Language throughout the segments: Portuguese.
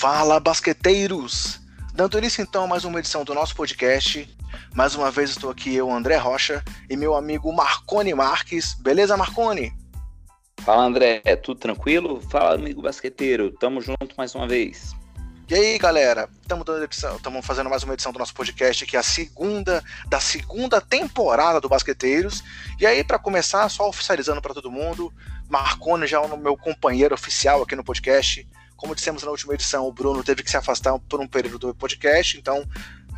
Fala, basqueteiros! Dando início então a mais uma edição do nosso podcast. Mais uma vez estou aqui eu, André Rocha, e meu amigo Marcone Marques. Beleza, Marcone? Fala, André. Tudo tranquilo? Fala, amigo basqueteiro. Tamo junto mais uma vez. E aí, galera? Estamos fazendo mais uma edição do nosso podcast, que é a segunda da segunda temporada do Basqueteiros. E aí, para começar, só oficializando para todo mundo, Marcone já é o meu companheiro oficial aqui no podcast. Como dissemos na última edição, o Bruno teve que se afastar por um período do podcast, então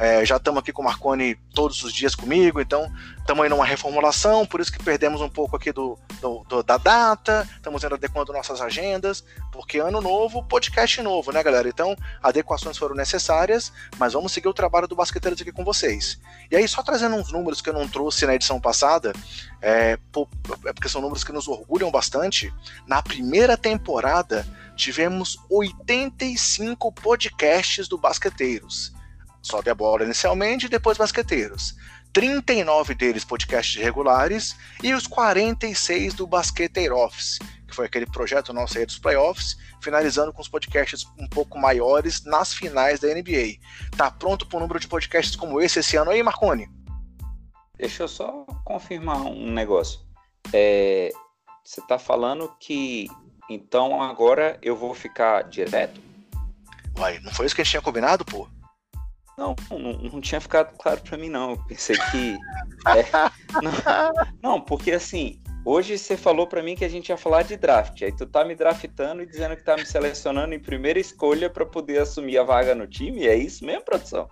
é, já estamos aqui com o Marconi todos os dias comigo, então estamos aí numa reformulação, por isso que perdemos um pouco aqui do, do, do da data, estamos adequando nossas agendas, porque ano novo, podcast novo, né, galera? Então, adequações foram necessárias, mas vamos seguir o trabalho do Basqueteiros aqui com vocês. E aí, só trazendo uns números que eu não trouxe na edição passada, é, é porque são números que nos orgulham bastante. Na primeira temporada, tivemos 85 podcasts do Basqueteiros. Sobe a bola inicialmente e depois Basqueteiros. 39 deles podcasts regulares e os 46 do Basqueteiro Office, que foi aquele projeto nosso aí dos playoffs, finalizando com os podcasts um pouco maiores nas finais da NBA. Tá pronto para um número de podcasts como esse esse ano aí, Marconi? Deixa eu só confirmar um negócio. É, você está falando que então agora eu vou ficar direto? Uai, não foi isso que a gente tinha combinado, pô? Não, não, não tinha ficado claro para mim, não. Eu pensei que. É, não, não, porque assim, hoje você falou para mim que a gente ia falar de draft. Aí tu tá me draftando e dizendo que tá me selecionando em primeira escolha para poder assumir a vaga no time. É isso mesmo, produção?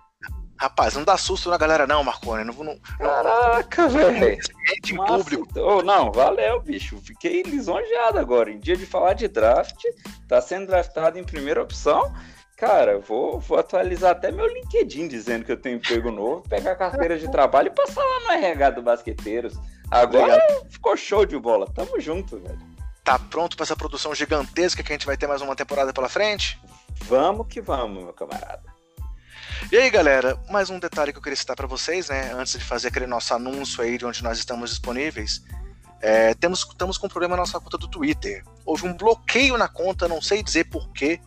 Rapaz, não dá susto na galera, não, Marconi. Não, não, Caraca, velho. Em público. Oh, não, valeu, bicho. Fiquei lisonjeado agora. Em dia de falar de draft, tá sendo draftado em primeira opção. Cara, vou, vou atualizar até meu LinkedIn dizendo que eu tenho emprego novo, pegar a carteira de trabalho e passar lá no RH do Basqueteiros. Agora ficou show de bola. Tamo junto, velho. Tá pronto para essa produção gigantesca que a gente vai ter mais uma temporada pela frente? Vamos que vamos, meu camarada. E aí, galera, mais um detalhe que eu queria citar para vocês, né? Antes de fazer aquele nosso anúncio aí de onde nós estamos disponíveis. É, temos, estamos com um problema na nossa conta do Twitter. Houve um bloqueio na conta, não sei dizer porquê.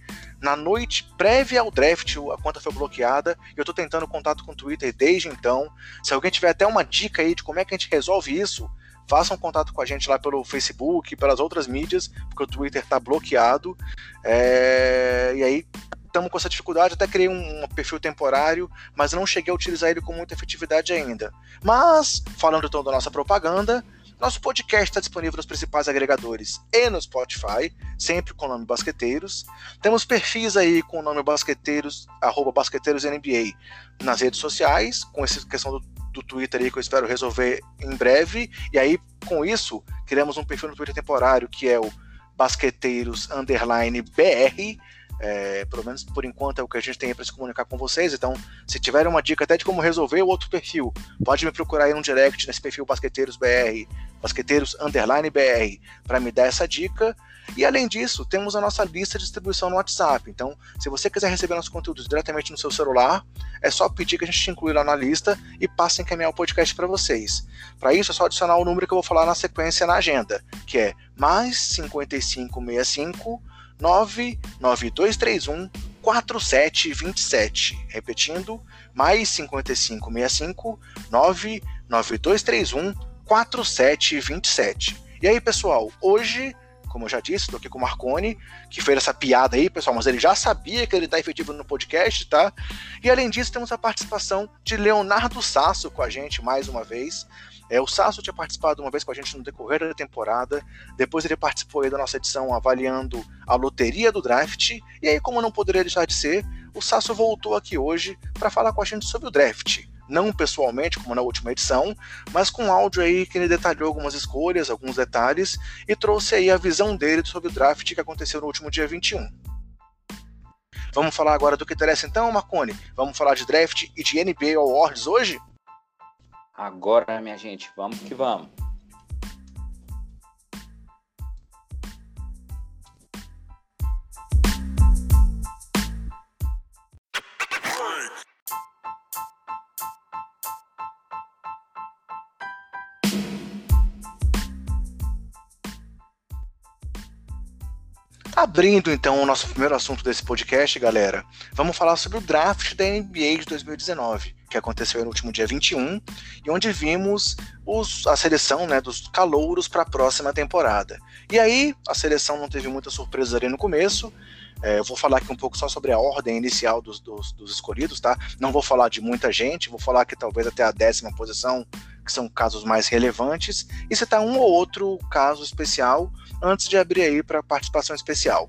Na noite prévia ao draft, a conta foi bloqueada eu estou tentando contato com o Twitter desde então. Se alguém tiver até uma dica aí de como é que a gente resolve isso, façam contato com a gente lá pelo Facebook, pelas outras mídias, porque o Twitter está bloqueado. É... E aí estamos com essa dificuldade, até criei um, um, perfil temporário, mas não cheguei a utilizar ele com muita efetividade ainda. Mas, falando então da nossa propaganda, nosso podcast está disponível nos principais agregadores e no Spotify, sempre com o nome Basqueteiros. Temos perfis aí com o nome Basqueteiros, arroba BasqueteirosNBA nas redes sociais, com essa questão do, do Twitter aí que eu espero resolver em breve. E aí, com isso, criamos um perfil no Twitter temporário que é o Basqueteiros Underline BR é, pelo menos por enquanto é o que a gente tem para se comunicar com vocês. Então, se tiverem uma dica até de como resolver o outro perfil, pode me procurar aí no direct nesse perfil Basqueteiros BR, Basqueteiros Underline BR, para me dar essa dica. E além disso, temos a nossa lista de distribuição no WhatsApp. Então, se você quiser receber nossos conteúdos diretamente no seu celular, é só pedir que a gente te inclui lá na lista e passe a encaminhar o podcast para vocês. Para isso, é só adicionar o número que eu vou falar na sequência na agenda, que é mais 5565 99231 4727. Repetindo, mais 5565 99231 4727. E aí, pessoal, hoje, como eu já disse, estou aqui com o Marconi, que fez essa piada aí, pessoal, mas ele já sabia que ele está efetivo no podcast, tá? E além disso, temos a participação de Leonardo Sasso com a gente mais uma vez. É, o Sasso tinha participado uma vez com a gente no decorrer da temporada, depois ele participou da nossa edição avaliando a loteria do draft, e aí, como não poderia deixar de ser, o Sasso voltou aqui hoje para falar com a gente sobre o draft. Não pessoalmente, como na última edição, mas com áudio aí que ele detalhou algumas escolhas, alguns detalhes, e trouxe aí a visão dele sobre o draft que aconteceu no último dia 21. Vamos falar agora do que interessa então, Marconi? Vamos falar de draft e de NBA Awards hoje? Agora, minha gente, vamos que vamos. Tá abrindo então o nosso primeiro assunto desse podcast, galera, vamos falar sobre o draft da NBA de 2019 que aconteceu no último dia 21, e onde vimos os, a seleção né, dos calouros para a próxima temporada. E aí, a seleção não teve muita surpresa ali no começo. É, eu vou falar aqui um pouco só sobre a ordem inicial dos, dos, dos escolhidos, tá? Não vou falar de muita gente, vou falar que talvez até a décima posição, que são casos mais relevantes, e citar um ou outro caso especial antes de abrir aí para participação especial.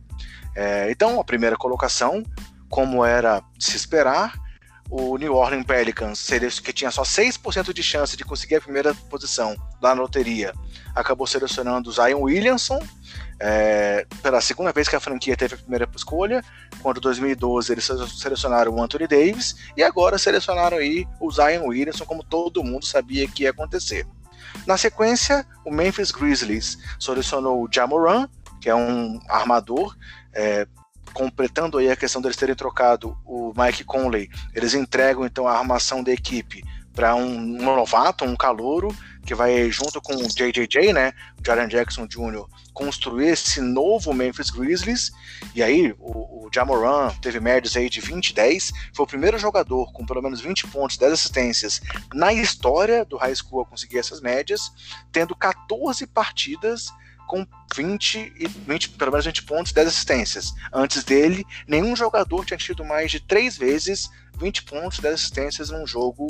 É, então, a primeira colocação, como era de se esperar, o New Orleans Pelicans, que tinha só 6% de chance de conseguir a primeira posição lá na loteria, acabou selecionando Zion Williamson, é, pela segunda vez que a franquia teve a primeira escolha, quando em 2012 eles selecionaram o Anthony Davis, e agora selecionaram aí o Zion Williamson, como todo mundo sabia que ia acontecer. Na sequência, o Memphis Grizzlies selecionou o Jamoran, que é um armador, é, completando aí a questão deles terem trocado o Mike Conley, eles entregam então a armação da equipe para um, um, novato, um calouro, que vai junto com o JJJ, né, Jaren Jackson Jr., construir esse novo Memphis Grizzlies. E aí o, o Jamoran teve médias aí de 20 e 10, foi o primeiro jogador com pelo menos 20 pontos, 10 assistências na história do high school a conseguir essas médias, tendo 14 partidas com 20 e 20, pelo menos 20 pontos, 10 assistências. Antes dele, nenhum jogador tinha tido mais de três vezes 20 pontos, 10 assistências num jogo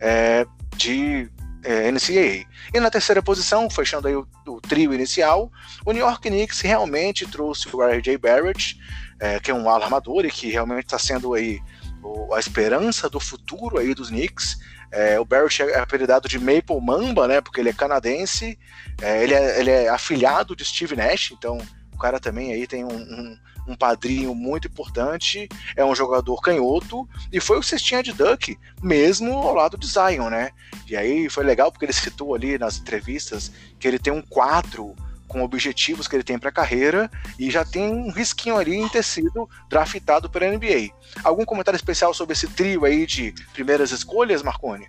é, de é, NCAA. E na terceira posição, fechando aí o, o, trio inicial, o New York Knicks realmente trouxe o R.J. Barrett, é, que é um armador e que realmente está sendo aí o, a esperança do futuro aí dos Knicks. É, o Barrett é apelidado de Maple Mamba, né? Porque ele é canadense. É, ele, é, ele é afilhado de Steve Nash, então o cara também aí tem um, um, um, padrinho muito importante, é um jogador canhoto, e foi o cestinha de Duck, mesmo ao lado de Zion, né? E aí foi legal porque ele citou ali nas entrevistas que ele tem um quadro com objetivos que ele tem para a carreira e já tem um risquinho ali em ter sido draftado pela NBA. Algum comentário especial sobre esse trio aí de primeiras escolhas, Marconi?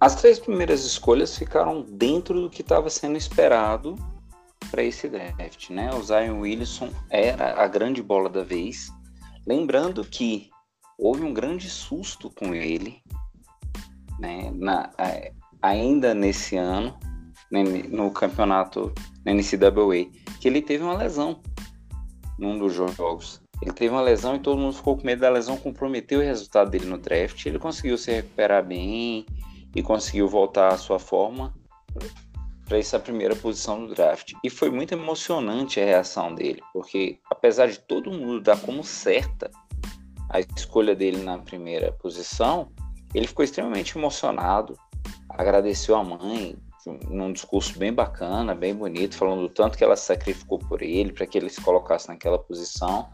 As três primeiras escolhas ficaram dentro do que estava sendo esperado para esse draft, né? O Zion Wilson era a grande bola da vez. Lembrando que houve um grande susto com ele, né? Na, ainda nesse ano, no campeonato na NCAA, que ele teve uma lesão num dos jogos. Ele teve uma lesão e todo mundo ficou com medo da lesão, comprometeu o resultado dele no draft. Ele conseguiu se recuperar bem e conseguiu voltar à sua forma para essa primeira posição do draft. E foi muito emocionante a reação dele, porque apesar de todo mundo dar como certa a escolha dele na primeira posição, ele ficou extremamente emocionado, agradeceu a mãe, num discurso bem bacana, bem bonito, falando do tanto que ela sacrificou por ele, para que ele se colocasse naquela posição.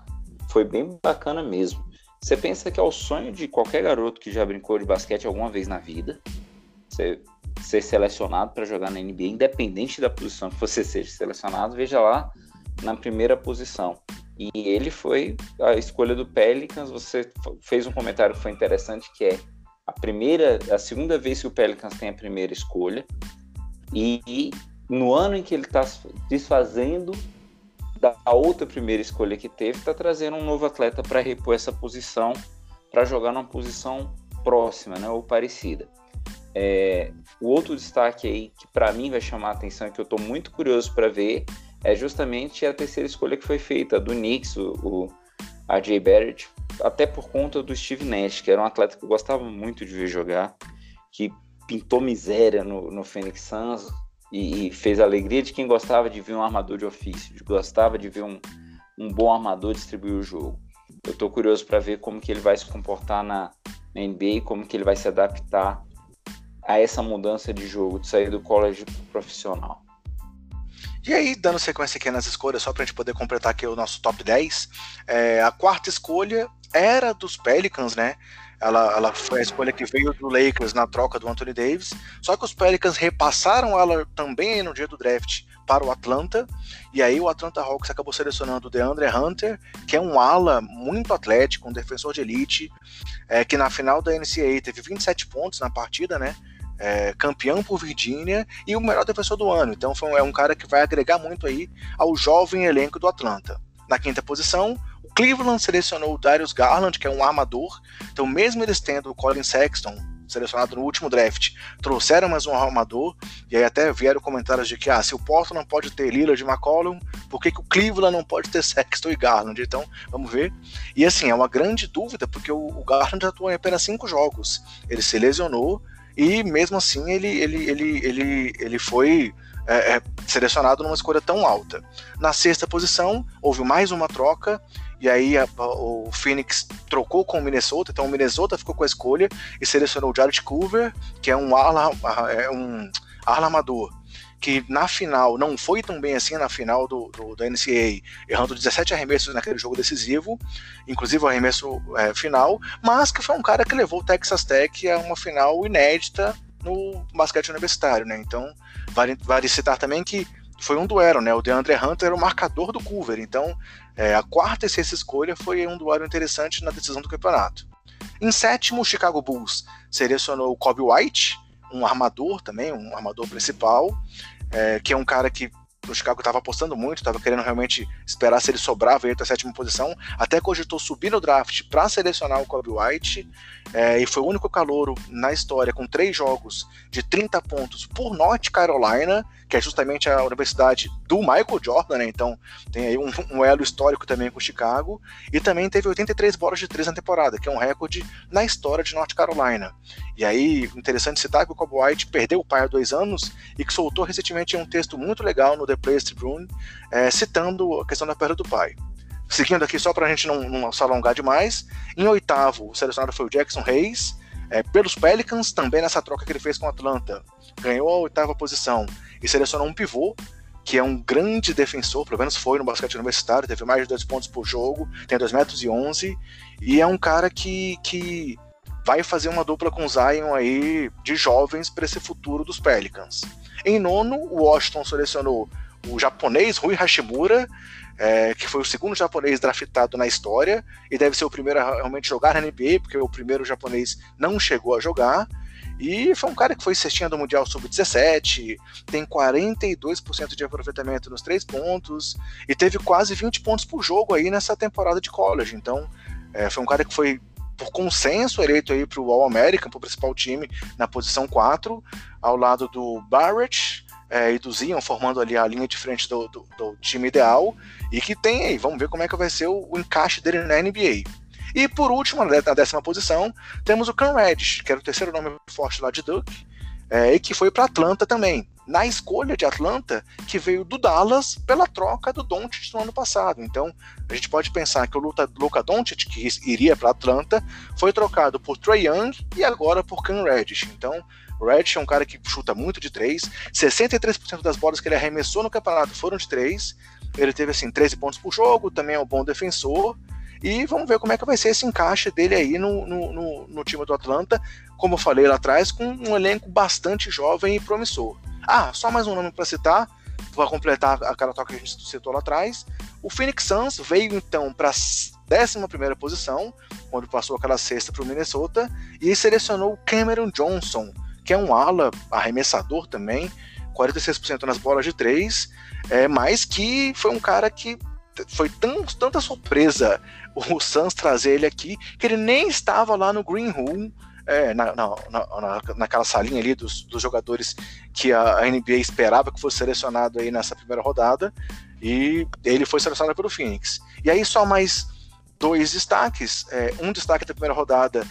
Foi bem bacana mesmo. Você pensa que é o sonho de qualquer garoto que já brincou de basquete alguma vez na vida, você ser selecionado para jogar na NBA, independente da posição que você seja selecionado, veja lá na primeira posição. E ele foi a escolha do Pelicans. Você fez um comentário que foi interessante, que é a primeira, a segunda vez que o Pelicans tem a primeira escolha. E, no ano em que ele está desfazendo da outra primeira escolha que teve, está trazendo um novo atleta para repor essa posição, para jogar numa posição próxima, né, ou parecida. É, o outro destaque aí que para mim vai chamar a atenção que eu estou muito curioso para ver é justamente a terceira escolha que foi feita do Knicks, o, o RJ Barrett, até por conta do Steve Nash, que era um atleta que eu gostava muito de ver jogar, que pintou miséria no, no Phoenix Suns e, e, fez a alegria de quem gostava de ver um armador de ofício, de gostava de ver um, um bom armador distribuir o jogo. Eu estou curioso para ver como que ele vai se comportar na, na NBA, como que ele vai se adaptar a essa mudança de jogo, de sair do college profissional. E aí, dando sequência aqui nas escolhas, só para a gente poder completar aqui o nosso top 10, é, a quarta escolha era dos Pelicans, né? Ela, ela foi a escolha que veio do Lakers na troca do Anthony Davis. Só que os Pelicans repassaram ela também no dia do draft para o Atlanta. E aí o Atlanta Hawks acabou selecionando o DeAndre Hunter, que é um ala muito atlético, um defensor de elite, é, que na final da NCAA teve 27 pontos na partida, né? é, campeão por Virgínia e o melhor defensor do ano. Então foi, é um cara que vai agregar muito aí ao jovem elenco do Atlanta. Na quinta posição, Cleveland selecionou o Darius Garland, que é um armador. Então, mesmo eles tendo o Colin Sexton selecionado no último draft, trouxeram mais um armador, e aí até vieram comentários de que ah, se o Portland não pode ter Lillard de McCollum, por que, que o Cleveland não pode ter Sexton e Garland? Então, vamos ver. E assim, é uma grande dúvida, porque o, o Garland atuou em apenas cinco jogos. Ele se lesionou, e mesmo assim ele, ele, ele, ele, ele foi é, é, selecionado numa escolha tão alta. Na sexta posição, houve mais uma troca, e aí a, o Phoenix trocou com o Minnesota, então o Minnesota ficou com a escolha e selecionou o Jared Culver, que é um ala, é um ala que na final não foi tão bem assim na final do, do da NCAA, errando 17 arremessos naquele jogo decisivo, inclusive o arremesso é, final, mas que foi um cara que levou o Texas Tech a uma final inédita no basquete universitário, né? Então, vale, vale citar também que foi um duelo, né? O DeAndre Hunter era o marcador do cover, então é, a quarta e sexta escolha foi um duelo interessante na decisão do campeonato. Em sétimo, o Chicago Bulls selecionou o Kobe White, um armador também, um armador principal, é, que é um cara que o Chicago estava apostando muito, estava querendo realmente esperar se ele sobrava ele a sétima posição, até cogitou subir no draft para selecionar o Kobe White, é, e foi o único calouro na história com três jogos de 30 pontos por North Carolina, que é justamente a universidade do Michael Jordan, né? Então tem aí um, um, elo histórico também com Chicago. E também teve 83 bolas de três na temporada, que é um recorde na história de North Carolina. E aí, interessante citar que o Kobe White perdeu o pai há dois anos e que soltou recentemente um texto muito legal no The Players Tribune, é, citando a questão da perda do pai. Seguindo aqui, só para a gente não, não se alongar demais, em oitavo, o selecionado foi o Jackson Hayes, é, pelos Pelicans, também nessa troca que ele fez com o Atlanta, ganhou a oitava posição e selecionou um pivô, que é um grande defensor, pelo menos foi no basquete universitário, teve mais de dois pontos por jogo, tem 2 metros e 11, e é um cara que, que vai fazer uma dupla com o Zion aí de jovens para esse futuro dos Pelicans. Em nono, o Washington selecionou o japonês Rui Hashimura, é, que foi o segundo japonês draftado na história e deve ser o primeiro a realmente jogar na NBA, porque o primeiro japonês não chegou a jogar. E foi um cara que foi cestinha do Mundial Sub-17, tem 42% de aproveitamento nos três pontos e teve quase 20 pontos por jogo aí nessa temporada de college. Então, é, foi um cara que foi por consenso eleito aí para o All-American, para o principal time, na posição 4, ao lado do Barrett, é, Zion, formando ali a linha de frente do, do, do, time ideal, e que tem aí, vamos ver como é que vai ser o, o encaixe dele na NBA. E por último, na décima posição, temos o Cam Reddish, que era o terceiro nome forte lá de Duke, é, e que foi para Atlanta também. Na escolha de Atlanta, que veio do Dallas pela troca do Doncic no ano passado. Então, a gente pode pensar que o Luka Doncic, que iria para Atlanta, foi trocado por Trey Young e agora por Cam Reddish. Então, Reddish é um cara que chuta muito de três. 63% das bolas que ele arremessou no campeonato foram de três. Ele teve assim 13 pontos por jogo, também é um bom defensor. E vamos ver como é que vai ser esse encaixe dele aí no, no, no, no time do Atlanta, como eu falei lá atrás, com um elenco bastante jovem e promissor. Ah, só mais um nome para citar, para completar aquela toca que a gente citou lá atrás. O Phoenix Suns veio então para a 11 posição, quando passou aquela sexta para o Minnesota, e selecionou o Cameron Johnson, que é um ala arremessador também, 46% nas bolas de três, é, mas que foi um cara que foi tão, tanta surpresa o Suns trazer ele aqui, que ele nem estava lá no Green Room, é, na, na, na, naquela salinha ali dos, dos jogadores que a, NBA esperava que fosse selecionado aí nessa primeira rodada, e ele foi selecionado pelo Phoenix. E aí só mais dois destaques, é, um destaque da primeira rodada,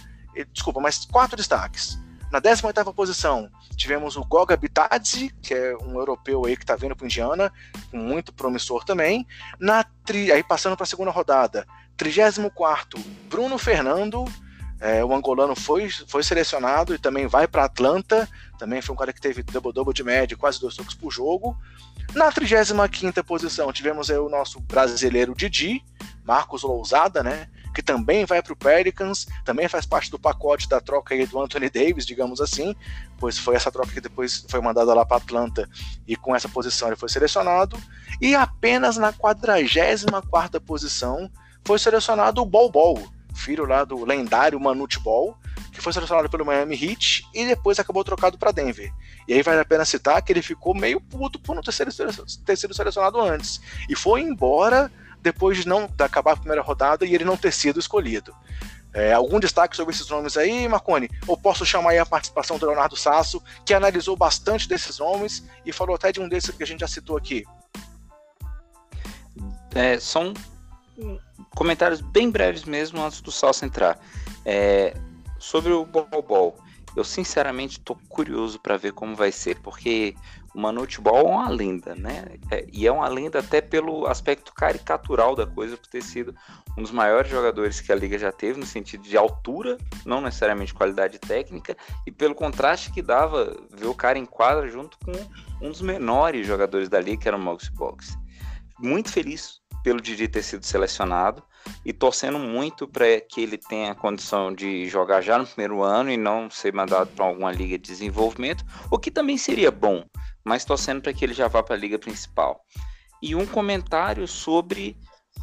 desculpa, mais quatro destaques. Na 18ª posição, tivemos o Goga Bitadze, que é um europeu aí que está vindo para Indiana, muito promissor também. Na tri... Aí passando para a segunda rodada, 34º, Bruno Fernando, é, o angolano foi, foi selecionado e também vai para Atlanta, também foi um cara que teve double-double de média, quase dois toques por jogo. Na 35ª posição, tivemos aí o nosso brasileiro Didi, Marcos Lousada, né? Que também vai para o Pelicans, também faz parte do pacote da troca aí do Anthony Davis, digamos assim, pois foi essa troca que depois foi mandada lá para Atlanta e com essa posição ele foi selecionado. E apenas na 44 posição foi selecionado o Bol Bol, filho lá do lendário Manute Ball, que foi selecionado pelo Miami Heat e depois acabou trocado para Denver. E aí vale a pena citar que ele ficou meio puto por não ter sido, ter sido selecionado antes. E foi embora depois de não de acabar a primeira rodada e ele não ter sido escolhido. É, algum destaque sobre esses nomes aí, Marconi? Ou posso chamar aí a participação do Leonardo Sasso, que analisou bastante desses nomes e falou até de um desses que a gente já citou aqui. É, são comentários bem breves mesmo antes do Sasso entrar. É, sobre o Bol Bol, eu sinceramente estou curioso para ver como vai ser, porque o Manute é uma lenda, né? É, e é uma lenda até pelo aspecto caricatural da coisa, por ter sido um dos maiores jogadores que a liga já teve, no sentido de altura, não necessariamente qualidade técnica, e pelo contraste que dava ver o cara em quadra junto com um dos menores jogadores da liga, que era o Moxie Box. Muito feliz pelo Didi ter sido selecionado e torcendo muito para que ele tenha condição de jogar já no primeiro ano e não ser mandado para alguma liga de desenvolvimento, o que também seria bom, mas torcendo para que ele já vá para a liga principal. E um comentário sobre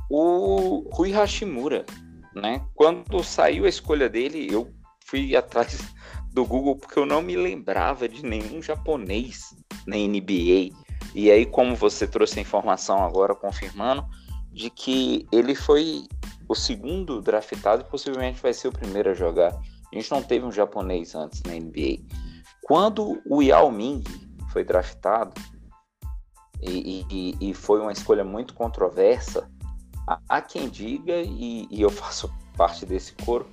o Rui Hashimura, né? Quando saiu a escolha dele, eu fui atrás do Google porque eu não me lembrava de nenhum japonês na NBA. E aí, como você trouxe a informação agora confirmando, de que ele foi o segundo draftado e possivelmente vai ser o primeiro a jogar. A gente não teve um japonês antes na NBA. Quando o Yao Ming foi draftado e, e, e foi uma escolha muito controversa, há quem diga, e, e, eu faço parte desse coro,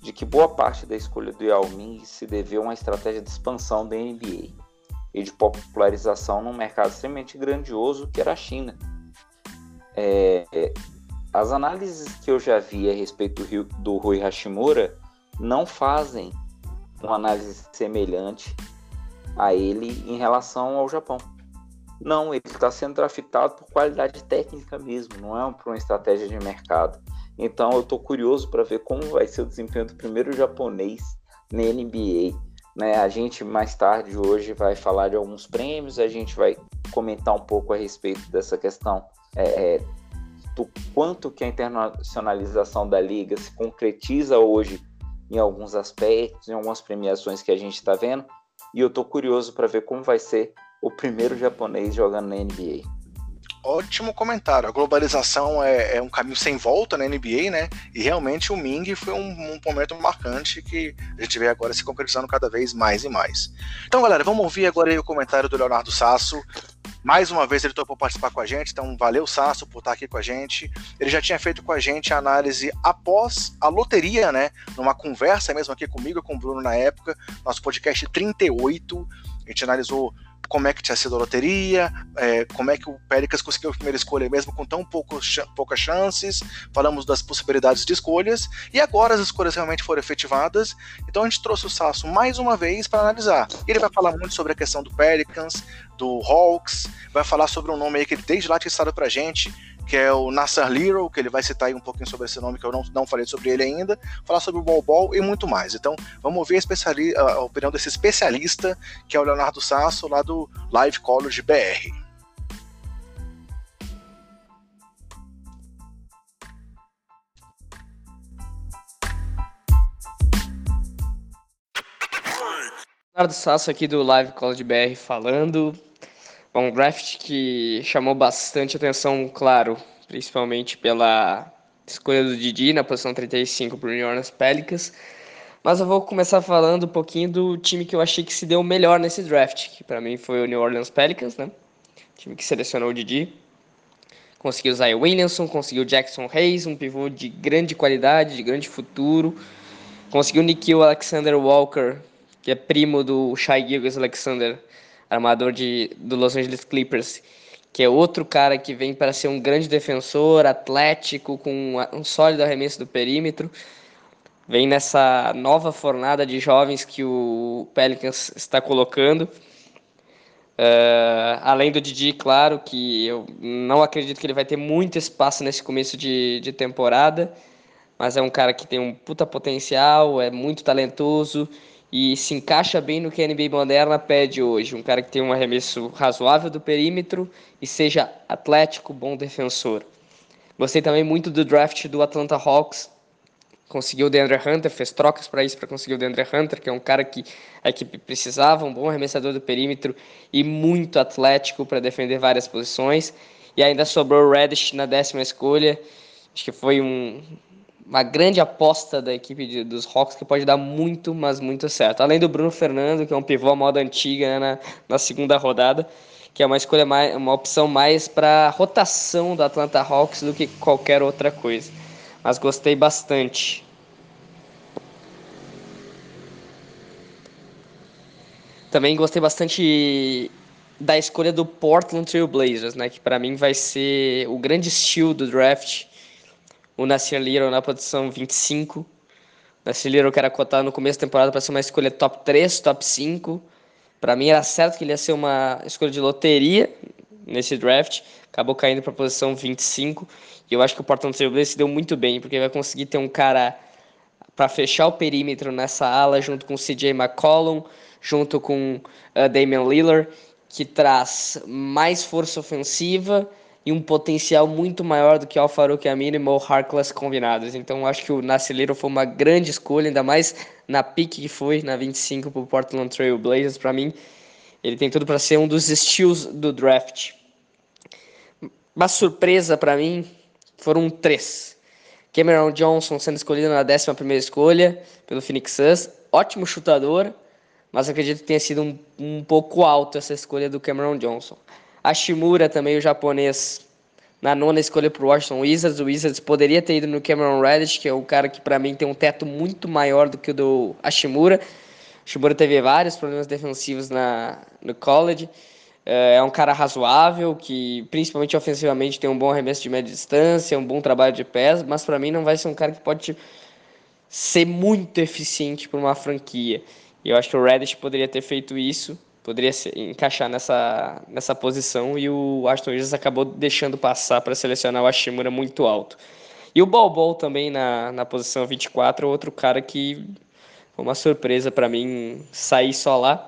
de que boa parte da escolha do Yao Ming se deveu a uma estratégia de expansão da NBA e de popularização num mercado extremamente grandioso que era a China. É, as análises que eu já vi a respeito do, do Rui Hashimura não fazem uma análise semelhante a ele em relação ao Japão. Não, ele está sendo draftado por qualidade técnica mesmo, não é por uma estratégia de mercado. Então eu estou curioso para ver como vai ser o desempenho do primeiro japonês na NBA. Né? A gente mais tarde hoje vai falar de alguns prêmios, a gente vai comentar um pouco a respeito dessa questão é, é do quanto que a internacionalização da liga se concretiza hoje em alguns aspectos, em algumas premiações que a gente está vendo, e eu tô curioso para ver como vai ser o primeiro japonês jogando na NBA. Ótimo comentário. A globalização é, é, um caminho sem volta na NBA, né? E realmente o Ming foi um, um, momento marcante que a gente vê agora se concretizando cada vez mais e mais. Então, galera, vamos ouvir agora o comentário do Leonardo Sasso. Mais uma vez ele topou participar com a gente, então valeu Sasso por estar aqui com a gente. Ele já tinha feito com a gente a análise após a loteria, né? Numa conversa mesmo aqui comigo, com o Bruno na época, nosso podcast 38. A gente analisou como é que tinha sido a loteria, é, como é que o Pelicans conseguiu a primeira escolha mesmo com tão pouco, poucas chances, falamos das possibilidades de escolhas, e agora as escolhas realmente foram efetivadas, então a gente trouxe o Sasso mais uma vez para analisar. Ele vai falar muito sobre a questão do Pelicans, do Hawks, vai falar sobre um nome aí que ele desde lá tinha estado pra gente, que é o Nassar Little, que ele vai citar aí um pouquinho sobre esse nome que eu não, não falei sobre ele ainda, falar sobre o Ball Ball e muito mais. Então, vamos ouvir a, a opinião desse especialista, que é o Leonardo Sasso, lá do Live College BR. Leonardo Sasso aqui do Live College BR falando. É um draft que chamou bastante atenção, claro, principalmente pela escolha do Didi na posição 35 para o New Orleans Pelicans. Mas eu vou começar falando um pouquinho do time que eu achei que se deu melhor nesse draft, que para mim foi o New Orleans Pelicans, né? O time que selecionou o Didi. Conseguiu Zay Williamson, conseguiu Jackson Hayes, um pivô de grande qualidade, de grande futuro. Conseguiu Nikhil Alexander Walker, que é primo do Shai Gilgis Alexander, armador de, do Los Angeles Clippers, que é outro cara que vem para ser um grande defensor, atlético, com um sólido arremesso do perímetro. Vem nessa nova fornada de jovens que o Pelicans está colocando. Uh, além do Didi, claro, que eu não acredito que ele vai ter muito espaço nesse começo de, de temporada, mas é um cara que tem um puta potencial, é muito talentoso e se encaixa bem no que a NBA moderna pede hoje. Um cara que tem um arremesso razoável do perímetro e seja atlético, bom defensor. Gostei também muito do draft do Atlanta Hawks, conseguiu o DeAndre Hunter, fez trocas para isso para conseguir o DeAndre Hunter, que é um cara que a equipe precisava, um bom arremessador do perímetro e muito atlético para defender várias posições. E ainda sobrou o Reddish na décima escolha. Acho que foi um, uma grande aposta da equipe de, dos Hawks que pode dar muito, mas muito certo. Além do Bruno Fernando, que é um pivô à moda antiga né, na, na segunda rodada, que é uma escolha mais, uma opção mais para rotação do Atlanta Hawks do que qualquer outra coisa mas gostei bastante. Também gostei bastante da escolha do Portland Trail Blazers, né, que para mim vai ser o grande estilo do draft. O Nasir Little na posição 25. O Nasir Little que era cotado no começo da temporada para ser uma escolha top 3, top 5. Para mim era certo que ele ia ser uma escolha de loteria nesse draft. Acabou caindo para a posição 25. E eu acho que o Portland Trail Blazers se deu muito bem, porque vai conseguir ter um cara para fechar o perímetro nessa ala, junto com o CJ McCollum, junto com uh, Damian Lillard, que traz mais força ofensiva e um potencial muito maior do que o Farouk Amino e Mo Harkless combinados. Então acho que o Nascilero foi uma grande escolha, ainda mais na pique que foi, na 25 para o Portland Trail Blazers, para mim. Ele tem tudo para ser um dos estilos do draft. Uma surpresa para mim foram três. Cameron Johnson sendo escolhido na 11 escolha pelo Phoenix Suns. Ótimo chutador, mas acredito que tenha sido um, um pouco alto essa escolha do Cameron Johnson. A Shimura também, o japonês, na nona escolha para o Washington Wizards. O Wizards poderia ter ido no Cameron Reddish, que é um cara que para mim tem um teto muito maior do que o do Ashimura. Shimura teve vários problemas defensivos na, no college. É, é um cara razoável, que principalmente ofensivamente tem um bom arremesso de média distância, um bom trabalho de pés, mas para mim não vai ser um cara que pode ser muito eficiente para uma franquia. E eu acho que o Reddish poderia ter feito isso, poderia ser, encaixar nessa, nessa posição e o Aston Wizards acabou deixando passar para selecionar o Ashimura muito alto. E o Bol Bol também na, na posição 24, outro cara que foi uma surpresa para mim sair só lá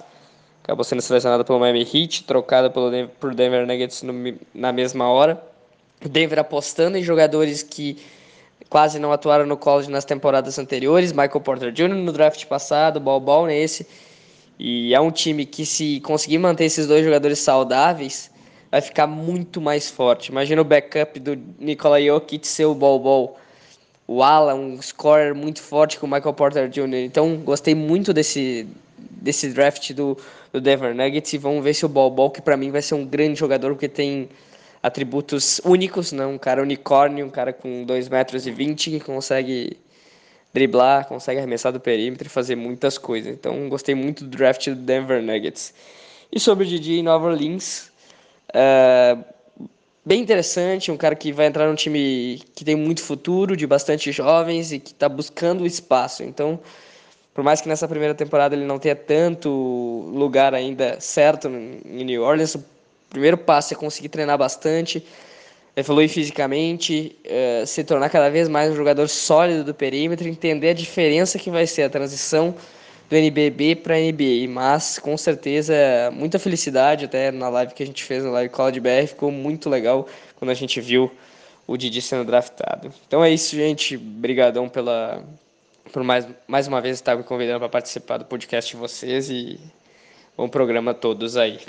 acabou sendo selecionado pelo Miami Heat, trocado pelo Denver, por Denver Nuggets no, na mesma hora. Denver apostando em jogadores que quase não atuaram no college nas temporadas anteriores, Michael Porter Jr. no draft passado, Ball nesse. E é um time que se conseguir manter esses dois jogadores saudáveis, vai ficar muito mais forte. Imagina o backup do Nikola Jokic ser o Ball Ball. O Ala, um scorer muito forte com o Michael Porter Jr. Então, gostei muito desse, desse draft do, do Denver Nuggets e vamos ver se o Ball Ball, que para mim vai ser um grande jogador, porque tem atributos únicos, né? um cara unicórnio, um cara com 2 metros e 20 que consegue driblar, consegue arremessar do perímetro e fazer muitas coisas. Então gostei muito do draft do Denver Nuggets. E sobre o Didi em Nova Orleans, uh, bem interessante, um cara que vai entrar num time que tem muito futuro, de bastante jovens e que está buscando espaço. Então por mais que nessa primeira temporada ele não tenha tanto lugar ainda certo em New Orleans, o primeiro passo é conseguir treinar bastante, evoluir fisicamente, uh, se tornar cada vez mais um jogador sólido do perímetro, entender a diferença que vai ser a transição do NBB para NBA, mas com certeza muita felicidade até na live que a gente fez na live College BR, ficou muito legal quando a gente viu o Didi sendo draftado. Então é isso, gente. Obrigadão pela por mais, mais uma vez estar me convidando para participar do podcast de vocês e bom programa a todos aí.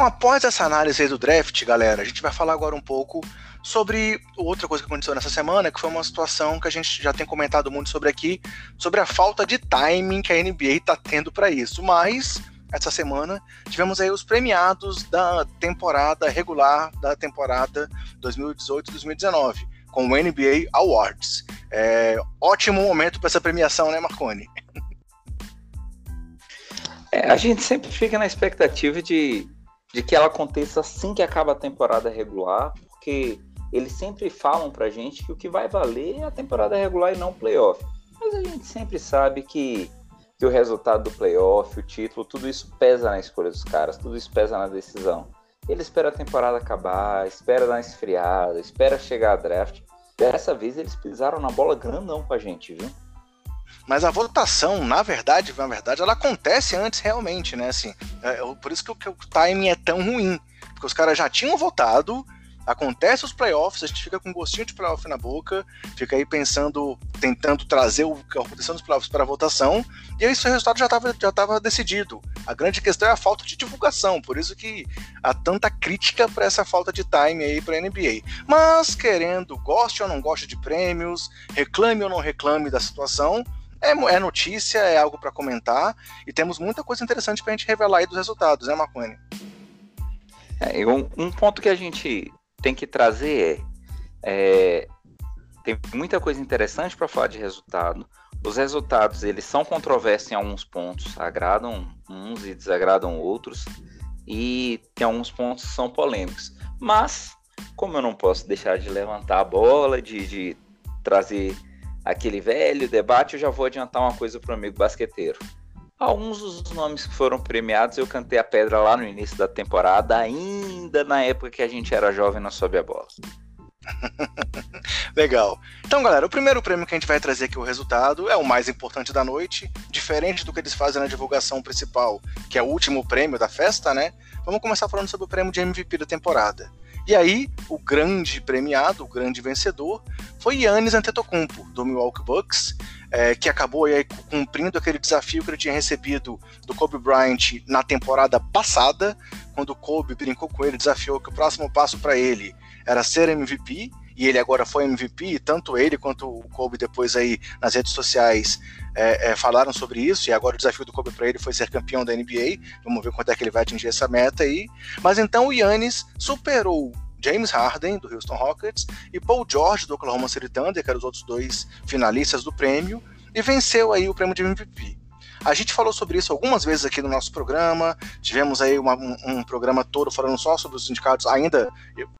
Então, após essa análise do draft, galera, a gente vai falar agora um pouco sobre outra coisa que aconteceu nessa semana, que foi uma situação que a gente já tem comentado muito sobre aqui, sobre a falta de timing que a NBA está tendo para isso. Mas essa semana tivemos aí os premiados da temporada regular da temporada 2018-2019 com o NBA Awards. É, ótimo momento para essa premiação, né, Marconi? É, a gente sempre fica na expectativa de, de que ela aconteça assim que acaba a temporada regular, porque eles sempre falam pra gente que o que vai valer é a temporada regular e não o playoff. Mas a gente sempre sabe que, que o resultado do playoff, o título, tudo isso pesa na escolha dos caras, tudo isso pesa na decisão. Ele espera a temporada acabar, espera dar uma esfriada, espera chegar a draft. Dessa vez eles pisaram na bola grandão com a gente, viu? Mas a votação, na verdade, na verdade, ela acontece antes realmente, né? Assim, é, por isso que, que o timing é tão ruim, porque os caras já tinham votado, acontece os playoffs, a gente fica com um gostinho de playoff na boca, fica aí pensando, tentando trazer o que aconteceu nos playoffs para a votação, e aí o resultado já estava já tava decidido. A grande questão é a falta de divulgação, por isso que há tanta crítica para essa falta de time aí para a NBA. Mas querendo, goste ou não goste de prêmios, reclame ou não reclame da situação, é, é notícia, é algo para comentar, e temos muita coisa interessante para a gente revelar aí dos resultados, né, Marconi? É, um, um ponto que a gente tem que trazer é, é tem muita coisa interessante para falar de resultado. Os resultados eles são controversos em alguns pontos, agradam uns e desagradam outros, e tem alguns pontos que são polêmicos. Mas, como eu não posso deixar de levantar a bola, de, de trazer aquele velho debate, eu já vou adiantar uma coisa para o amigo basqueteiro. Alguns dos nomes que foram premiados eu cantei a pedra lá no início da temporada, ainda na época que a gente era jovem não soube a bola. Legal. Então, galera, o primeiro prêmio que a gente vai trazer aqui o resultado é o mais importante da noite, diferente do que eles fazem na divulgação principal, que é o último prêmio da festa, né? Vamos começar falando sobre o prêmio de MVP da temporada. E aí, o grande premiado, o grande vencedor, foi Yannis Antetokounmpo, do Milwaukee Bucks, é, que acabou aí, cumprindo aquele desafio que ele tinha recebido do Kobe Bryant na temporada passada, quando o Kobe brincou com ele, desafiou que o próximo passo para ele era ser MVP, e ele agora foi MVP, tanto ele quanto o Kobe depois aí nas redes sociais é, é, falaram sobre isso, e agora o desafio do Kobe para ele foi ser campeão da NBA, vamos ver quanto é que ele vai atingir essa meta aí, mas então o Yannis superou James Harden, do Houston Rockets, e Paul George, do Oklahoma City Thunder, que eram os outros dois finalistas do prêmio, e venceu aí o prêmio de MVP. A gente falou sobre isso algumas vezes aqui no nosso programa, tivemos aí uma, um, um, programa todo falando só sobre os sindicatos, ainda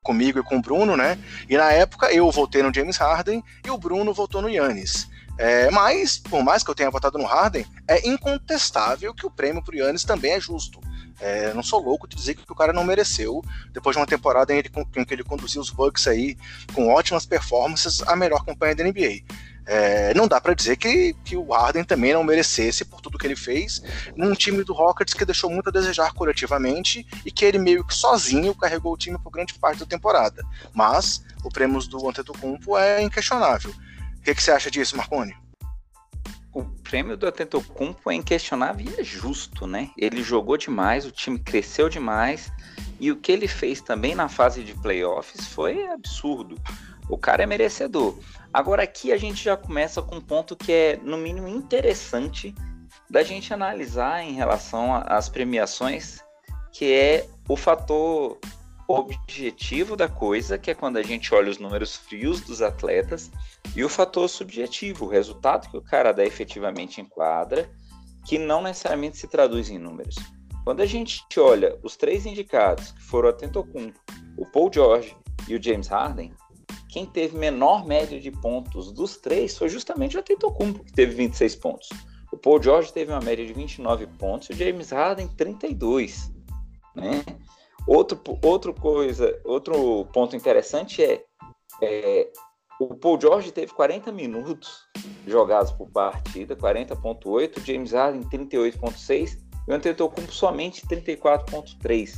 comigo e com o Bruno, né? E na época eu votei no James Harden e o Bruno votou no Yannis. É, mas, por mais que eu tenha votado no Harden, é incontestável que o prêmio pro Yannis também é justo. É, não sou louco de dizer que o cara não mereceu, depois de uma temporada em, em que ele conduziu os Bucks aí com ótimas performances, a melhor campanha da NBA. É, não dá para dizer que, que o Harden também não merecesse por tudo que ele fez num time do Rockets que deixou muito a desejar coletivamente e que ele meio que sozinho carregou o time por grande parte da temporada. Mas o prêmio do Antetokounmpo é inquestionável. O que, que você acha disso, Marconi? o prêmio do Antetokounmpo é inquestionável e é justo, né? Ele jogou demais, o time cresceu demais e o que ele fez também na fase de playoffs foi absurdo. O cara é merecedor. Agora aqui a gente já começa com um ponto que é no mínimo interessante da gente analisar em relação às premiações, que é o fator objetivo da coisa, que é quando a gente olha os números frios dos atletas, e o fator subjetivo, o resultado que o cara dá efetivamente em quadra, que não necessariamente se traduz em números. Quando a gente olha os três indicados, que foram o Atentocumpo, o Paul George e o James Harden, quem teve menor média de pontos dos três foi justamente o Atentocumpo, que teve 26 pontos. O Paul George teve uma média de 29 pontos e o James Harden 32, né? Outro, outro coisa, outro ponto interessante é, é o Paul George teve 40 minutos jogados por partida, 40.8, James Harden 38.6 e o Antetokounmpo somente 34.3.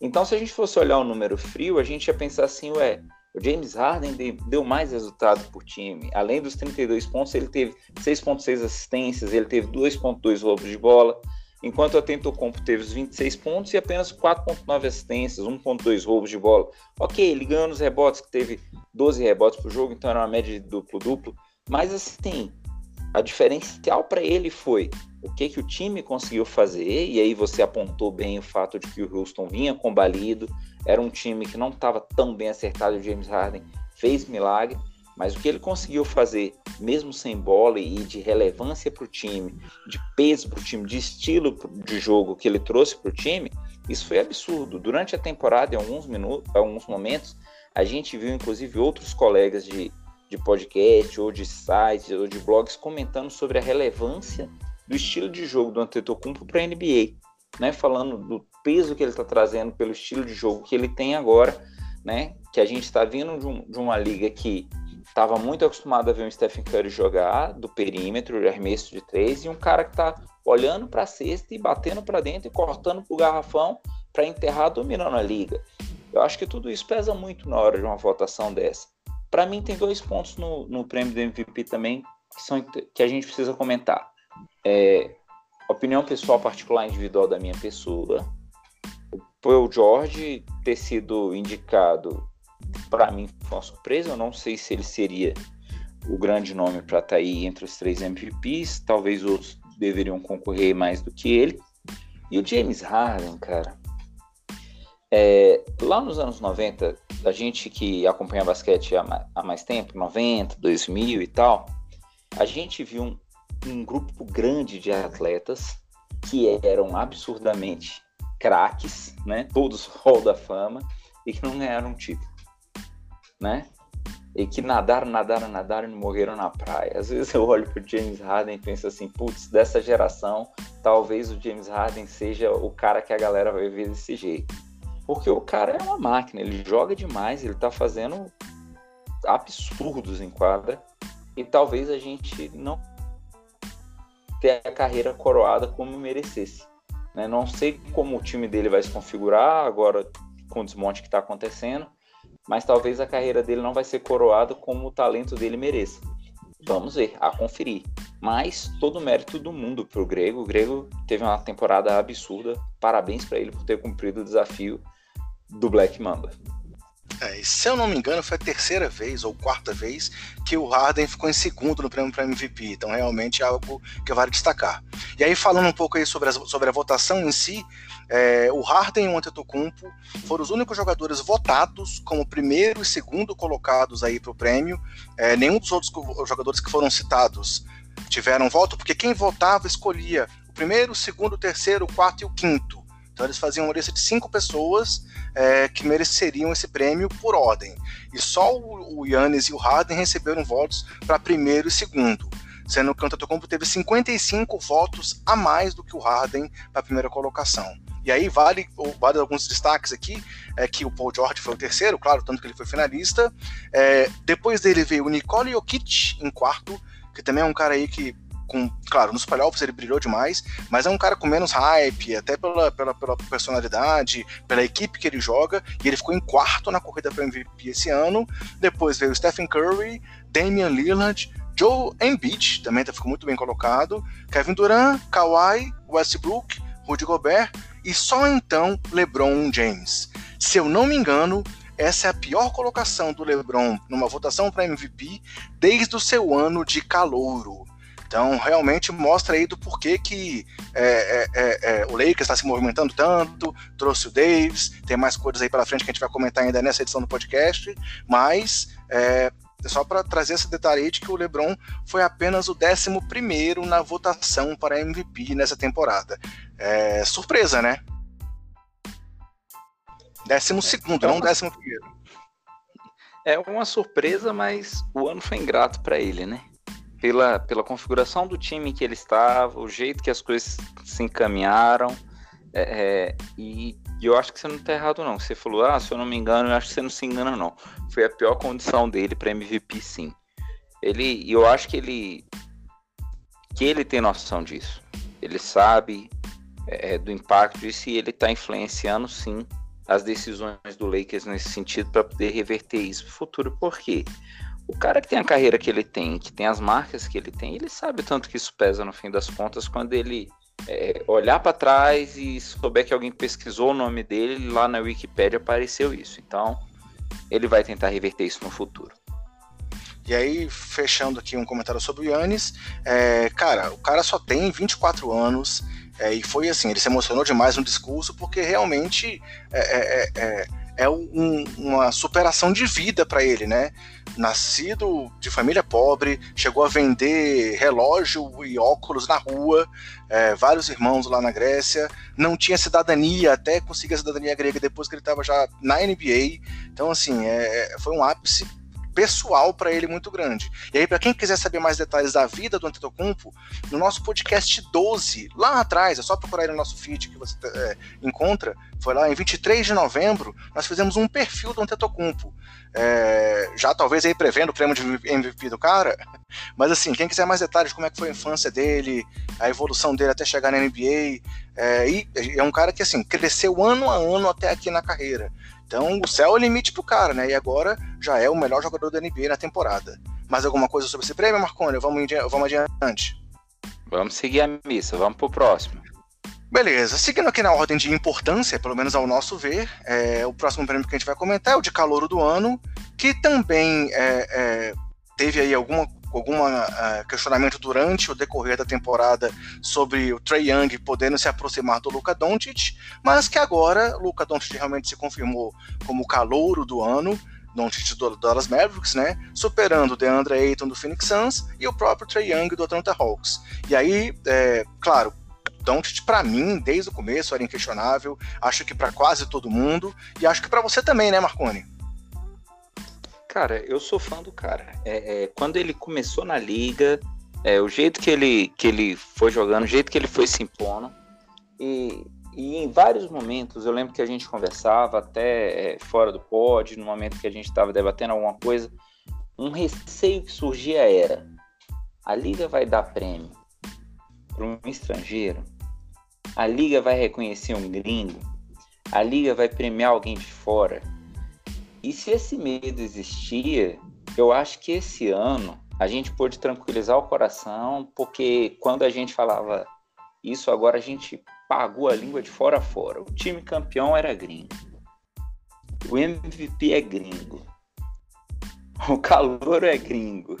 Então, se a gente fosse olhar o número frio, a gente ia pensar assim, ué, o James Harden deu mais resultado por time. Além dos 32 pontos, ele teve 6.6 assistências, ele teve 2.2 roubos de bola, enquanto o Atentocompo teve os 26 pontos e apenas 4.9 assistências, 1.2 roubos de bola. Ok, ele ganhou nos rebotes, que teve 12 rebotes por jogo, então era uma média de duplo-duplo. Mas assim, a diferencial para ele foi o que, que o time conseguiu fazer, e aí você apontou bem o fato de que o Houston vinha combalido, era um time que não estava tão bem acertado, o James Harden fez milagre, mas o que ele conseguiu fazer, mesmo sem bola e de relevância para o time, de peso para o time, de estilo de jogo que ele trouxe para o time, isso foi absurdo. Durante a temporada, em alguns minutos, alguns momentos, a gente viu inclusive outros colegas de, de podcast, ou de sites, ou de blogs comentando sobre a relevância do estilo de jogo do Antetokounmpo para a NBA, né? Falando do peso que ele está trazendo pelo estilo de jogo que ele tem agora, né? Que a gente está vindo de, um, de uma liga que estava muito acostumado a ver um Stephen Curry jogar do perímetro, arremesso de três, e um cara que está olhando para a cesta e batendo para dentro e cortando para o garrafão para enterrar, dominando a liga. Eu acho que tudo isso pesa muito na hora de uma votação dessa. Para mim, tem dois pontos no, no prêmio do MVP também que, são, que a gente precisa comentar. É, opinião pessoal particular individual da minha pessoa. O George ter sido indicado, para mim, foi uma surpresa. Eu não sei se ele seria o grande nome para estar tá aí entre os três MVPs. Talvez outros deveriam concorrer mais do que ele. E o James Harden, cara. É, lá nos anos 90, a gente que acompanha basquete há, há mais tempo, 90, 2000 e tal, a gente viu um, um grupo grande de atletas que eram absurdamente craques, né? Todos hall da fama e que não ganharam título, né? E que nadaram, nadaram, nadaram e morreram na praia. Às vezes eu olho pro James Harden e penso assim, putz, dessa geração, talvez o James Harden seja o cara que a galera vai ver desse jeito. Porque o cara é uma máquina, ele joga demais, ele tá fazendo absurdos em quadra e talvez a gente não ter a carreira coroada como merecesse. Né? Não sei como o time dele vai se configurar agora com o desmonte que está acontecendo, mas talvez a carreira dele não vai ser coroada como o talento dele mereça. Vamos ver, a conferir. Mas todo o mérito do mundo para o Grego. O Grego teve uma temporada absurda. Parabéns para ele por ter cumprido o desafio do Black Mamba. É, se eu não me engano, foi a terceira vez ou quarta vez que o Harden ficou em segundo no prêmio para MVP. Então, realmente é algo que vale destacar. E aí, falando um pouco aí sobre a, sobre a votação em si, é, o Harden e o Antetokounmpo foram os únicos jogadores votados como primeiro e segundo colocados aí para o prêmio. É, nenhum dos outros jogadores que foram citados tiveram voto, porque quem votava escolhia o primeiro, o segundo, o terceiro, o quarto e o quinto. Então eles faziam uma lista de cinco pessoas é, que mereceriam esse prêmio por ordem. E só o, Yannis e o Harden receberam votos para primeiro e segundo, sendo que o Antetokounmpo teve 55 votos a mais do que o Harden para a primeira colocação. E aí vale, vale alguns destaques aqui, é que o Paul George foi o terceiro, claro, tanto que ele foi finalista. É, depois dele veio o Nicole Jokic em quarto, que também é um cara aí que com, claro, nos playoffs ele brilhou demais, mas é um cara com menos hype, até pela, pela, pela personalidade, pela equipe que ele joga, e ele ficou em quarto na corrida para MVP esse ano. Depois veio Stephen Curry, Damian Lillard, Joe Embiid, também tá, ficou muito bem colocado, Kevin Durant, Kawhi, Westbrook, Rudy Gobert, e só então LeBron James. Se eu não me engano, essa é a pior colocação do LeBron numa votação para MVP desde o seu ano de calouro. Então, realmente mostra aí do porquê que é, é, é, é o Lakers está se movimentando tanto, trouxe o Davis, tem mais coisas aí pela frente que a gente vai comentar ainda nessa edição do podcast, mas é, é só para trazer esse detalhe aí de que o LeBron foi apenas o 11 na votação para MVP nessa temporada. É, surpresa, né? 12 segundo, não 11 primeiro. É uma surpresa, mas o ano foi ingrato para ele, né? Pela, pela configuração do time que ele estava, o jeito que as coisas se encaminharam. É, é, e, e, eu acho que você não está errado, não. Você falou, ah, se eu não me engano, eu acho que você não se engana, não. Foi a pior condição dele para MVP, sim. Ele, eu acho que ele que ele tem noção disso. Ele sabe é, é do impacto disso e ele está influenciando, sim, as decisões do Lakers nesse sentido para poder reverter isso no futuro. Por quê? O cara que tem a carreira que ele tem, que tem as marcas que ele tem, ele sabe tanto que isso pesa no fim das contas quando ele é, olhar para trás e souber que alguém pesquisou o nome dele lá na Wikipedia apareceu isso. Então, ele vai tentar reverter isso no futuro. E aí, fechando aqui um comentário sobre o Yannis, é, cara, o cara só tem 24 anos é, e foi assim, ele se emocionou demais no discurso porque realmente é, é, um, uma superação de vida para ele, né? Nascido de família pobre, chegou a vender relógio e óculos na rua, é, vários irmãos lá na Grécia, não tinha cidadania, até conseguir a cidadania grega depois que ele estava já na NBA. Então, assim, é, é, foi um ápice pessoal para ele muito grande. E aí, para quem quiser saber mais detalhes da vida do Antetokounmpo, no nosso podcast 12, lá atrás, é só procurar aí no nosso feed que você é, encontra, foi lá em 23 de novembro, nós fizemos um perfil do Antetokounmpo. É, já talvez aí prevendo o prêmio de MVP do cara, mas assim, quem quiser mais detalhes de como é que foi a infância dele, a evolução dele até chegar na NBA, é, e é um cara que assim, cresceu ano a ano até aqui na carreira. Então o céu é o limite pro cara, né? E agora já é o melhor jogador da NBA na temporada. Mais alguma coisa sobre esse prêmio, Marconi? Vamos, vamos adiante. Vamos seguir a missa, vamos pro próximo. Beleza, seguindo aqui na ordem de importância, pelo menos ao nosso ver, é, o próximo prêmio que a gente vai comentar é o de Calouro do Ano, que também é, é, teve aí alguma algum uh, questionamento durante o decorrer da temporada sobre o Trey Young podendo se aproximar do Luca Doncic, mas que agora o Luca Doncic realmente se confirmou como o calouro do ano, Doncic do Dallas Mavericks, né, superando o DeAndre Ayton do Phoenix Suns e o próprio Trey Young do Atlanta Hawks. E aí, é, claro, Doncic para mim desde o começo era inquestionável, acho que para quase todo mundo e acho que para você também, né, Marconi? Cara, eu sou fã do cara. É, é, quando ele começou na liga, é, o jeito que ele, que ele foi jogando, o jeito que ele foi se impondo. E, e em vários momentos, eu lembro que a gente conversava até é, fora do pod, no momento que a gente estava debatendo alguma coisa, um receio que surgia era: a liga vai dar prêmio para um estrangeiro? A liga vai reconhecer um gringo? A liga vai premiar alguém de fora? E se esse medo existia, eu acho que esse ano a gente pôde tranquilizar o coração, porque quando a gente falava isso, agora a gente pagou a língua de fora a fora. O time campeão era gringo. O MVP é gringo. O calor é gringo.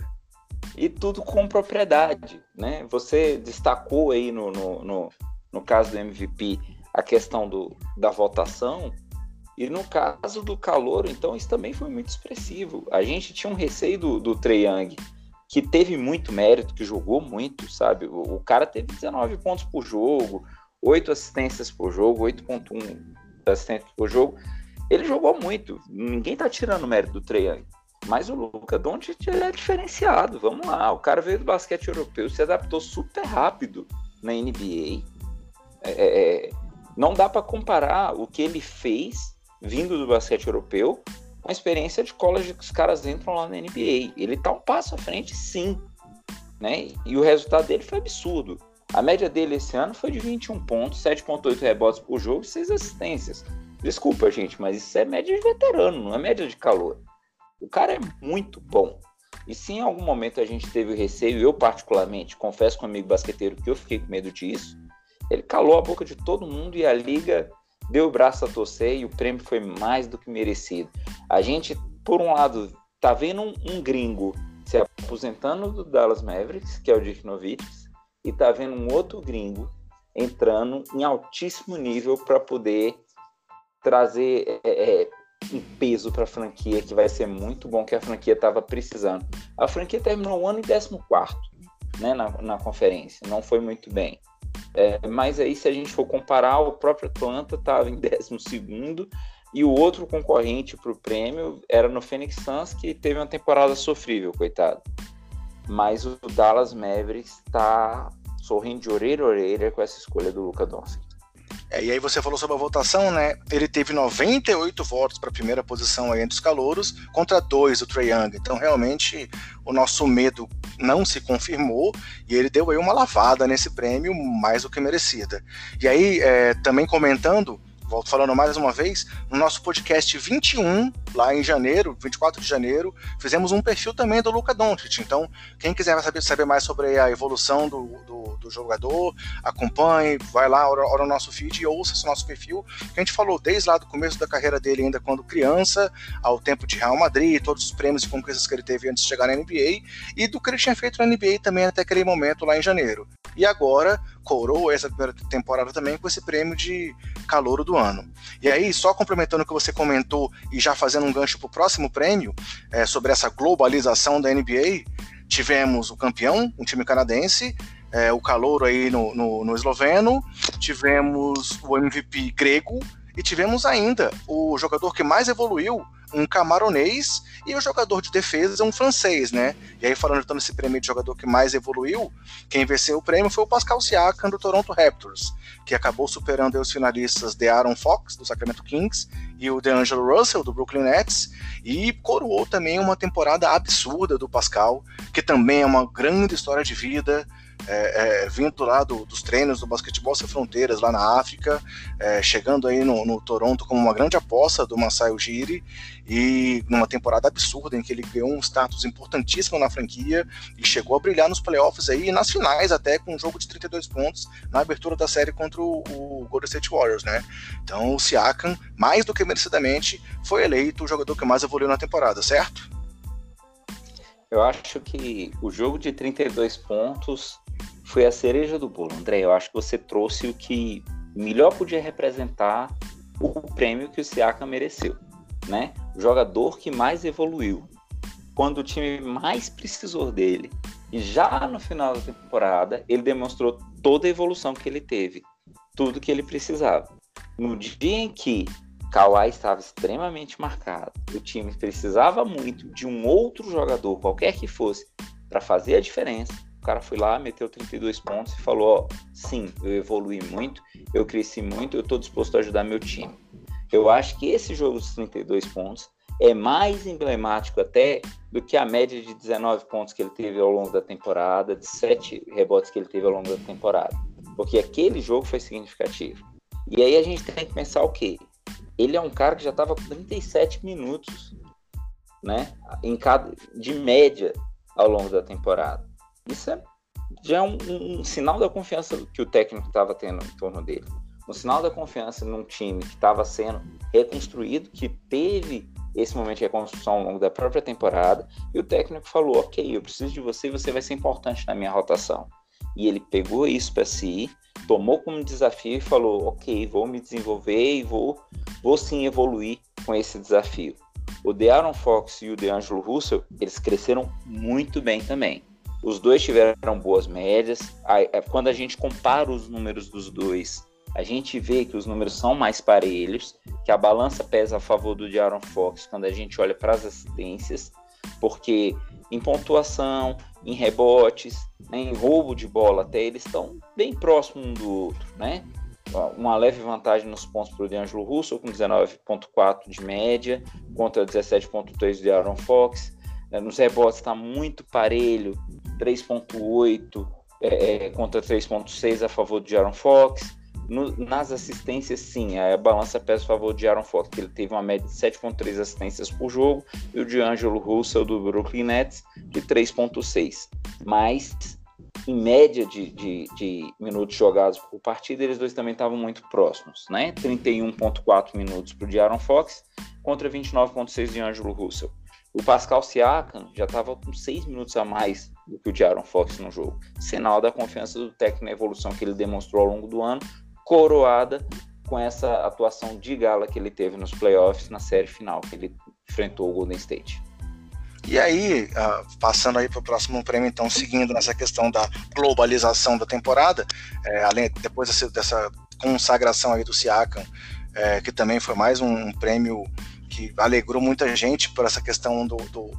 E tudo com propriedade, né? Você destacou aí no, no, no, no caso do MVP a questão do, da votação. E no caso do calor, então, isso também foi muito expressivo. A gente tinha um receio do, do Trey Young, que teve muito mérito, que jogou muito, sabe? O, o cara teve 19 pontos por jogo, 8 assistências por jogo, 8.1 assistências por jogo. Ele jogou muito. Ninguém tá tirando o mérito do Trey Young. Mas o Luca Doncic é diferenciado. Vamos lá, o cara veio do basquete europeu, se adaptou super rápido na NBA. É, é, é não dá para comparar o que ele fez vindo do basquete europeu, a experiência de college que os caras entram lá na NBA. Ele tá um passo à frente, sim. Né? E o resultado dele foi absurdo. A média dele esse ano foi de 21 pontos, 7.8 rebotes por jogo e 6 assistências. Desculpa, gente, mas isso é média de veterano, não é média de calor. O cara é muito bom. E se em algum momento a gente teve o receio, eu particularmente, confesso com um amigo basqueteiro que eu fiquei com medo disso, ele calou a boca de todo mundo e a liga deu o braço a torcer e o prêmio foi mais do que merecido. A gente, por um lado, tá vendo um, um gringo se aposentando do Dallas Mavericks, que é o Dirk Nowitzki, e tá vendo um outro gringo entrando em altíssimo nível para poder trazer é, é, um peso para a franquia que vai ser muito bom que a franquia estava precisando. A franquia terminou o ano em 14 né, na, na conferência, não foi muito bem. É, mas aí, se a gente for comparar, o próprio Atlanta estava em 12 e o outro concorrente para o prêmio era no Phoenix Suns, que teve uma temporada sofrível, coitado. Mas o Dallas Mavericks está sorrindo de orelha a orelha com essa escolha do Luca Doncic. É, e aí você falou sobre a votação, né? Ele teve 98 votos para a primeira posição aí entre os calouros, contra dois do Trae Young. Então, realmente, o nosso medo não se confirmou e ele deu aí uma lavada nesse prêmio mais do que merecida. E aí, é, também comentando, volto falando mais uma vez, no nosso podcast 21, lá em janeiro, 24 de janeiro, fizemos um perfil também do Luca Doncic. Então, quem quiser saber, saber mais sobre a evolução do, do, do jogador, acompanhe, vai lá, ora, ora o nosso feed e ouça esse nosso perfil, que a gente falou desde lá do começo da carreira dele, ainda quando criança, ao tempo de Real Madrid, todos os prêmios e conquistas que ele teve antes de chegar na NBA, e do que ele tinha feito na NBA também até aquele momento lá em janeiro. E agora, coroa essa primeira temporada também com esse prêmio de calouro do ano. E aí, só complementando o que você comentou e já fazendo um gancho para o próximo prêmio, é, sobre essa globalização da NBA, tivemos o campeão, um time canadense, é, o calouro aí no, no, no esloveno, tivemos o MVP grego, e tivemos ainda o jogador que mais evoluiu um camaronês e o jogador de defesa um francês, né? E aí, falando então nesse prêmio de jogador que mais evoluiu, quem venceu o prêmio foi o Pascal Siakam do Toronto Raptors, que acabou superando os finalistas de Aaron Fox do Sacramento Kings e o DeAngelo Russell do Brooklyn Nets e coroou também uma temporada absurda do Pascal, que também é uma grande história de vida é, é, vindo lá do, dos treinos do Basquetebol Sem Fronteiras, lá na África, é, chegando aí no, no, Toronto como uma grande aposta do Masai Ujiri, e numa temporada absurda em que ele ganhou um status importantíssimo na franquia e chegou a brilhar nos playoffs aí, e nas finais até com um jogo de 32 pontos na abertura da série contra o, o Golden State Warriors, né? Então o Siakam, mais do que merecidamente, foi eleito o jogador que mais evoluiu na temporada, certo? Eu acho que o jogo de 32 pontos foi a cereja do bolo. André, eu acho que você trouxe o que melhor podia representar o prêmio que o Siakam mereceu, né? O jogador que mais evoluiu. Quando o time mais precisou dele. E já no final da temporada, ele demonstrou toda a evolução que ele teve. Tudo que ele precisava. No dia em que Kawhi estava extremamente marcado, o time precisava muito de um outro jogador, qualquer que fosse, para fazer a diferença cara foi lá, meteu 32 pontos e falou: ó, sim, eu evolui muito, eu cresci muito, eu estou disposto a ajudar meu time. Eu acho que esse jogo dos 32 pontos é mais emblemático até do que a média de 19 pontos que ele teve ao longo da temporada, de 7 rebotes que ele teve ao longo da temporada. Porque aquele jogo foi significativo. E aí a gente tem que pensar o quê? Ele é um cara que já estava com 37 minutos, né? Em cada, de média ao longo da temporada. Isso é, já é um, um, um sinal da confiança que o técnico estava tendo em torno dele. Um sinal da confiança num time que estava sendo reconstruído, que teve esse momento de reconstrução ao longo da própria temporada, e o técnico falou: Ok, eu preciso de você, você vai ser importante na minha rotação. E ele pegou isso para si, tomou como desafio e falou: Ok, vou me desenvolver e vou, vou sim evoluir com esse desafio. O De'Aaron Fox e o DeAngelo Russell, eles cresceram muito bem também. Os dois tiveram boas médias. É, quando a gente compara os números dos dois, a gente vê que os números são mais parelhos, que a balança pesa a favor do Aaron Fox quando a gente olha para as assistências, porque em pontuação, em rebotes, né, em roubo de bola, até eles estão bem próximos um do outro, né? Uma leve vantagem nos pontos para o D'Angelo Russell, com 19,4 de média, contra 17,3 de Aaron Fox. É, nos rebotes está muito parelho, 3.8 é, é, contra 3.6 a favor de Aaron Fox. No, nas assistências, sim, a balança pesa a favor de Aaron Fox, que ele teve uma média de 7.3 assistências por jogo, e o de Angelo Russell do Brooklyn Nets de 3.6. Mas, em média de, de, de, minutos jogados por partida, eles dois também estavam muito próximos, né? 31.4 minutos para o de Aaron Fox contra 29.6 de Angelo Russell. O Pascal Siakam já estava com seis minutos a mais do que o Jaron Fox no jogo. Sinal da confiança do técnico na evolução que ele demonstrou ao longo do ano, coroada com essa atuação de gala que ele teve nos playoffs na série final, que ele enfrentou o Golden State. E aí, uh, passando aí para o próximo prêmio, então, seguindo nessa questão da globalização da temporada, é, além depois dessa, consagração aí do Siakam, é, que também foi mais um prêmio que alegrou muita gente por essa questão do, do,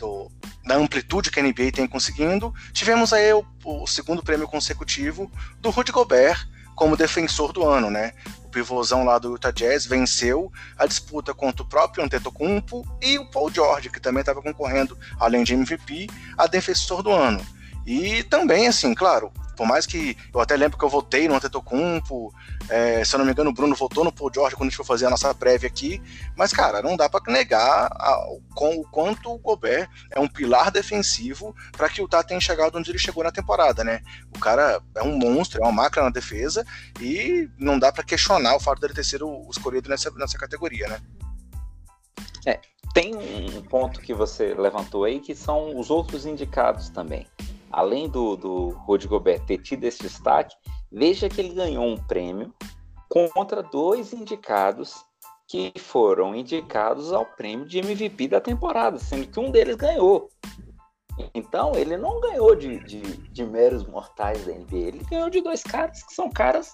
do da amplitude que a NBA tem conseguindo. Tivemos aí o, o, segundo prêmio consecutivo do Rudy Gobert como defensor do ano, né? O pivôzão lá do Utah Jazz venceu a disputa contra o próprio Antetokounmpo e o Paul George, que também estava concorrendo, além de MVP, a defensor do ano. E também, assim, claro, por mais que eu até lembro que eu votei no Antetokounmpo, é, se eu não me engano o Bruno votou no Paul George quando a gente for fazer a nossa prévia aqui, mas cara, não dá para negar a, com o quanto o Gobert é um pilar defensivo para que o Utah tenha chegado onde ele chegou na temporada, né? O cara é um monstro, é uma máquina na defesa e não dá para questionar o fato dele ter sido escolhido nessa, nessa categoria, né? É, tem um ponto que você levantou aí que são os outros indicados também além do, do Rudy Gobert ter tido esse destaque, veja que ele ganhou um prêmio contra dois indicados que foram indicados ao prêmio de MVP da temporada, sendo que um deles ganhou. Então, ele não ganhou de, de, de meros mortais da NBA, ele ganhou de dois caras que são caras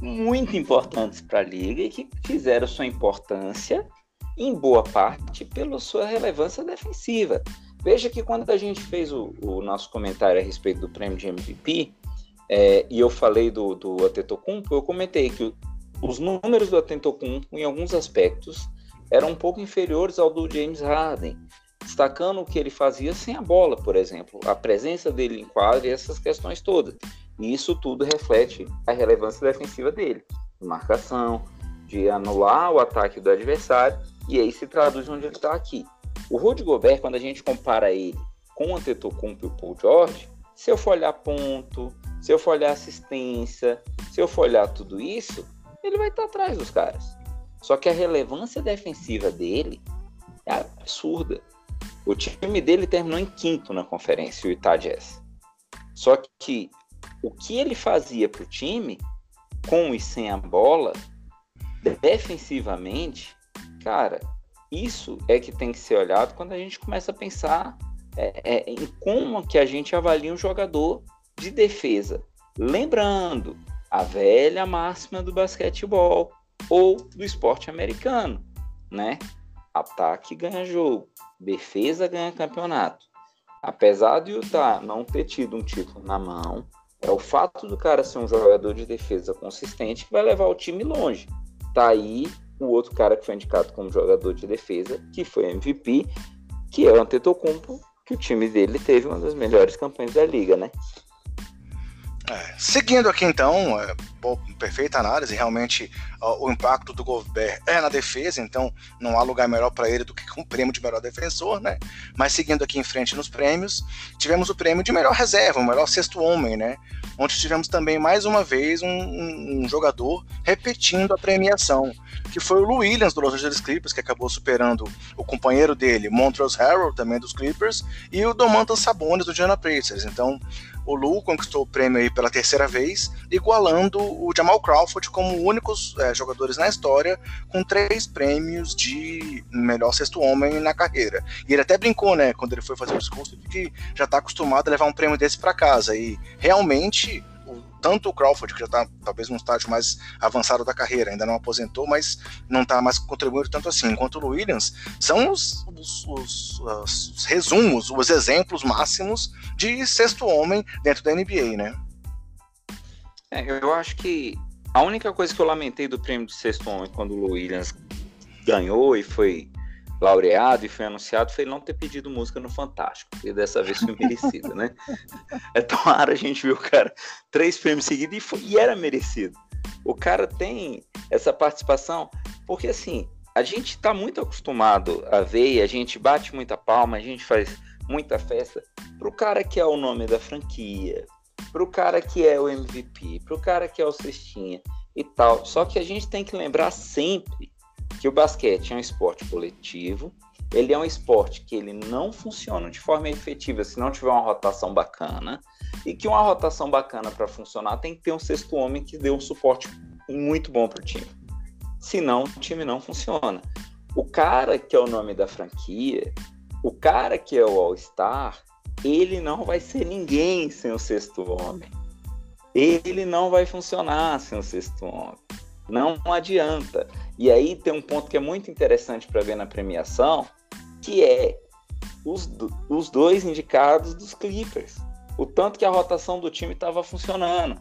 muito importantes para a liga e que fizeram sua importância em boa parte pela sua relevância defensiva. Veja que quando a gente fez o, o nosso comentário a respeito do prêmio de MVP, é, e eu falei do, do Atentocumpo, eu comentei que os números do Atentocumpo, em alguns aspectos, eram um pouco inferiores ao do James Harden, destacando o que ele fazia sem a bola, por exemplo, a presença dele em quadra e essas questões todas. E isso tudo reflete a relevância defensiva dele, de marcação, de anular o ataque do adversário, e aí se traduz onde ele está aqui. O Rudy Gobert, quando a gente compara ele com o Antetokounmpo e o Paul George, se eu for olhar ponto, se eu for olhar assistência, se eu for olhar tudo isso, ele vai estar atrás dos caras. Só que a relevância defensiva dele é absurda. O time dele terminou em quinto na conferência, o Utah Jazz. Só que o que ele fazia para o time, com e sem a bola, defensivamente, cara, isso é que tem que ser olhado quando a gente começa a pensar é, é, em como que a gente avalia um jogador de defesa. Lembrando a velha máxima do basquetebol ou do esporte americano, né? Ataque ganha jogo, defesa ganha campeonato. Apesar de Utah não ter tido um título na mão, é o fato do cara ser um jogador de defesa consistente que vai levar o time longe. Tá aí o outro cara que foi indicado como jogador de defesa, que foi MVP, que é o Antetokounmpo, que o time dele teve uma das melhores campanhas da liga, né? É, seguindo aqui então, é, perfeita análise, realmente ó, o impacto do Gobert é na defesa, então não há lugar melhor para ele do que com o prêmio de melhor defensor, né? Mas seguindo aqui em frente nos prêmios, tivemos o prêmio de melhor reserva, o melhor sexto homem, né? Onde tivemos também mais uma vez um, um, um jogador repetindo a premiação, que foi o Lou Williams do Los Angeles Clippers, que acabou superando o companheiro dele, Montrezl Harrell, também dos Clippers, e o Domantas Sabonis do Indiana Pacers. Então, o Lu conquistou o prêmio aí pela terceira vez, igualando o Jamal Crawford como únicos é, jogadores na história com três prêmios de melhor sexto homem na carreira. E ele até brincou, né, quando ele foi fazer o discurso, de que já está acostumado a levar um prêmio desse para casa. E realmente tanto o Crawford, que já está talvez num estágio mais avançado da carreira, ainda não aposentou, mas não está mais contribuindo tanto assim, enquanto o Williams, são os, os, os, os, resumos, os exemplos máximos de sexto homem dentro da NBA, né? É, eu acho que a única coisa que eu lamentei do prêmio de sexto homem quando o Williams ganhou e foi laureado e foi anunciado foi não ter pedido música no Fantástico, e dessa vez foi merecido, né? É tão raro a gente ver o cara três prêmios seguidos e, foi, e era merecido. O cara tem essa participação, porque assim, a gente está muito acostumado a ver e a gente bate muita palma, a gente faz muita festa pro cara que é o nome da franquia, pro cara que é o MVP, pro cara que é o cestinha e tal. Só que a gente tem que lembrar sempre que o basquete é um esporte coletivo, ele é um esporte que ele não funciona de forma efetiva se não tiver uma rotação bacana, e que uma rotação bacana para funcionar tem que ter um sexto homem que dê um suporte muito bom para o time. Senão, o time não funciona. O cara que é o nome da franquia, o cara que é o All-Star, ele não vai ser ninguém sem o sexto homem. Ele não vai funcionar sem o sexto homem. Não adianta. E aí tem um ponto que é muito interessante para ver na premiação, que é os, os dois indicados dos Clippers. O tanto que a rotação do time estava funcionando.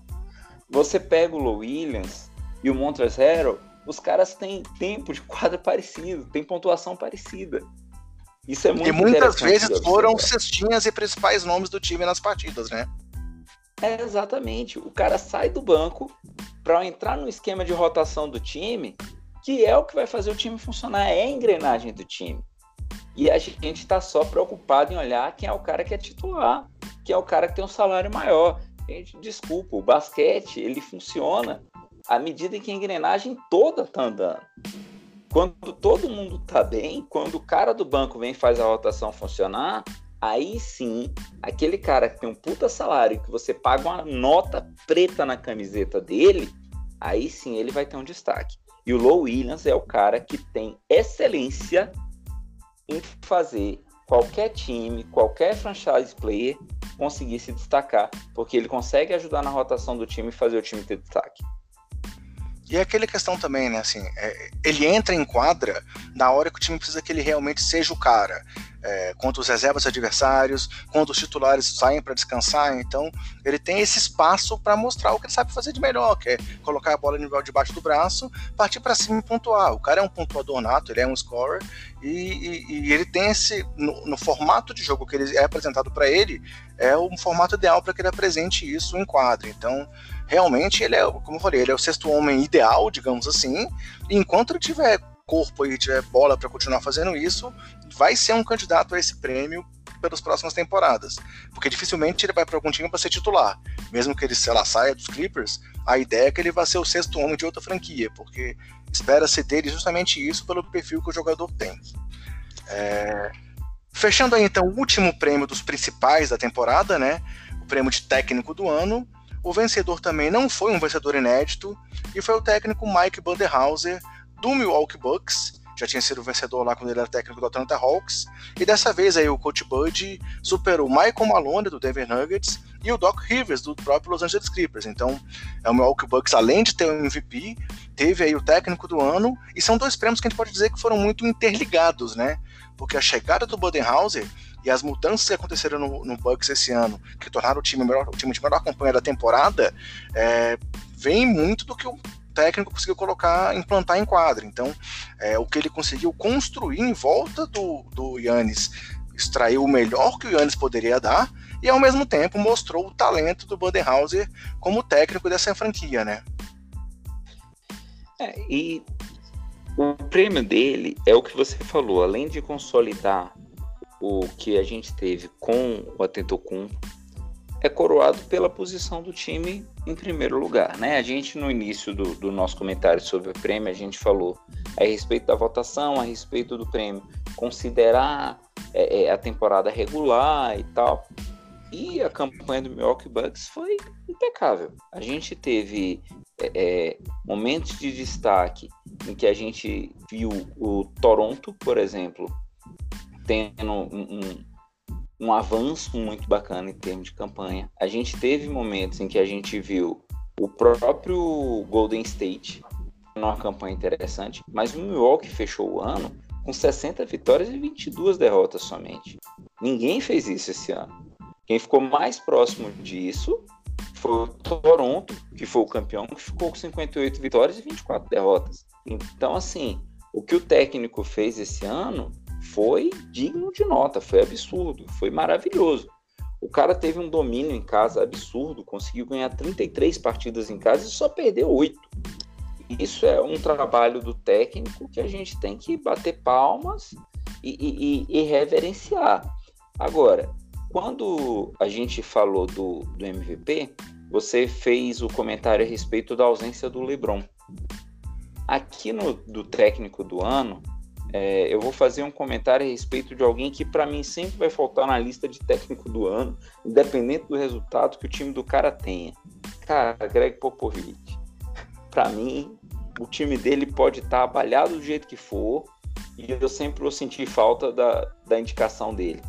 Você pega o Low Williams e o Montrezl Harrell, os caras têm tempo de quadra parecido, têm pontuação parecida. Isso é muito E muitas vezes foram cestinhas e principais nomes do time nas partidas, né? É, exatamente. O cara sai do banco para entrar no esquema de rotação do time, que é o que vai fazer o time funcionar, é a engrenagem do time. E a gente está só preocupado em olhar quem é o cara que é titular, que é o cara que tem um salário maior. Gente, desculpa, o basquete ele funciona à medida em que a engrenagem toda está andando. Quando todo mundo está bem, quando o cara do banco vem e faz a rotação funcionar, aí sim, aquele cara que tem um puta salário que você paga uma nota preta na camiseta dele, aí sim ele vai ter um destaque. E o Low Williams é o cara que tem excelência em fazer qualquer time, qualquer franchise player conseguir se destacar, porque ele consegue ajudar na rotação do time e fazer o time ter destaque. E é aquela questão também, né? Assim, é, ele entra em quadra na hora que o time precisa que ele realmente seja o cara. É, contra os reservas adversários, quando os titulares saem para descansar. Então, ele tem esse espaço para mostrar o que ele sabe fazer de melhor, que é colocar a bola no nível debaixo do braço, partir para cima e pontuar. O cara é um pontuador nato, ele é um scorer, e, e, e ele tem esse. No, no, formato de jogo que ele é apresentado para ele, é o formato ideal para que ele apresente isso em quadra. Então, realmente ele é, como eu falei, ele é o sexto homem ideal, digamos assim. Enquanto ele tiver corpo e tiver bola para continuar fazendo isso, vai ser um candidato a esse prêmio pelas próximas temporadas. Porque dificilmente ele vai para algum time para ser titular. Mesmo que ele, sei lá, saia dos Clippers, a ideia é que ele vai ser o sexto homem de outra franquia, porque espera-se dele justamente isso pelo perfil que o jogador tem. É... Fechando aí então o último prêmio dos principais da temporada, né? O prêmio de técnico do ano. O vencedor também não foi um vencedor inédito e foi o técnico Mike Banderhauser do Milwaukee Bucks. Já tinha sido vencedor lá quando ele era técnico do Atlanta Hawks. E dessa vez aí o coach Bud superou Michael Malone do Denver Nuggets e o Doc Rivers do próprio Los Angeles Clippers. Então, é o Milwaukee Bucks além de ter o um MVP, teve aí o técnico do ano e são dois prêmios que a gente pode dizer que foram muito interligados, né? Porque a chegada do Budenhauser e as mudanças que aconteceram no, no Bucks esse ano, que tornaram o time melhor, o time de melhor campanha da temporada, é, vem muito do que o técnico conseguiu colocar, implantar em quadra. Então, é, o que ele conseguiu construir em volta do, do Yannis, extraiu o melhor que o Yannis poderia dar e, ao mesmo tempo, mostrou o talento do Budenhauser como técnico dessa franquia, né? É, e o prêmio dele é o que você falou, além de consolidar o que a gente teve com o Atentocumpo, é coroado pela posição do time em primeiro lugar. Né? A gente, no início do, do, nosso comentário sobre o prêmio, a gente falou a respeito da votação, a respeito do prêmio, considerar é, é, a temporada regular e tal. E a campanha do Milwaukee Bucks foi impecável. A gente teve é, é momentos de destaque em que a gente viu o Toronto, por exemplo, tendo um, um, um avanço muito bacana em termos de campanha. A gente teve momentos em que a gente viu o próprio Golden State numa campanha interessante, mas o Milwaukee fechou o ano com 60 vitórias e 22 derrotas somente. Ninguém fez isso esse ano. Quem ficou mais próximo disso foi o Toronto, que foi o campeão, que ficou com 58 vitórias e 24 derrotas. Então, assim, o que o técnico fez esse ano foi digno de nota, foi absurdo, foi maravilhoso. O cara teve um domínio em casa absurdo, conseguiu ganhar 33 partidas em casa e só perdeu 8. Isso é um trabalho do técnico que a gente tem que bater palmas e, e, e reverenciar. Agora, quando a gente falou do, do MVP, você fez o comentário a respeito da ausência do LeBron. Aqui no do técnico do ano, é, eu vou fazer um comentário a respeito de alguém que para mim sempre vai faltar na lista de técnico do ano, independente do resultado que o time do cara tenha. Cara, Greg Popovich. Para mim, o time dele pode estar tá abalhado do jeito que for, e eu sempre vou sentir falta da, da indicação dele.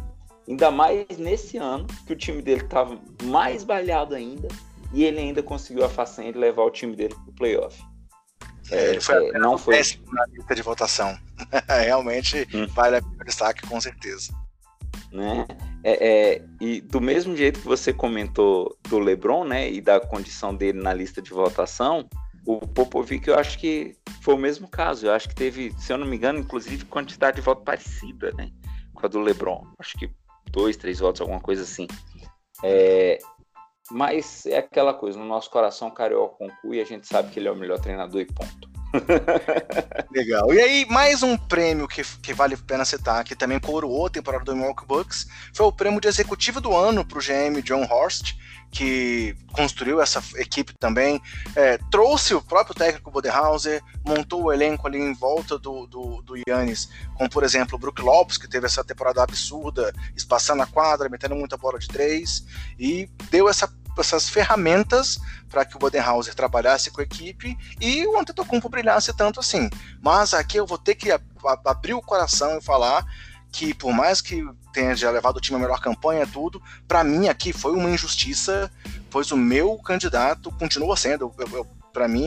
Ainda mais nesse ano, que o time dele estava mais balhado ainda, e ele ainda conseguiu a façanha de levar o time dele para o playoff. É, ele foi é, não foi na lista de votação. Realmente hum. vale a pena destaque, com certeza. Né? É, é, e do mesmo jeito que você comentou do LeBron, né, e da condição dele na lista de votação, o Popovic eu acho que foi o mesmo caso. Eu acho que teve, se eu não me engano, inclusive quantidade de votos parecida, né, com a do LeBron. Acho que dois, três votos, alguma coisa assim. É, mas é aquela coisa, no nosso coração, Carioca conclui e a gente sabe que ele é o melhor treinador e ponto. Legal. E aí, mais um prêmio que, que vale a pena citar, que também coroou a temporada do Milwaukee Bucks, foi o prêmio de executivo do ano para o GM John Horst, que construiu essa equipe também, é, trouxe o próprio técnico Bodenhauser, montou o elenco ali em volta do, do, do Yannis, como por exemplo o Brook Lopes, que teve essa temporada absurda, espaçando a quadra, metendo muita bola de três, e deu essa essas ferramentas para que o Bodenhauser trabalhasse com a equipe e o Antetokounmpo brilhasse tanto assim. Mas aqui eu vou ter que abrir o coração e falar que por mais que tenha já levado o time a melhor campanha tudo, para mim aqui foi uma injustiça, pois o meu candidato continua sendo, eu, eu, para mim,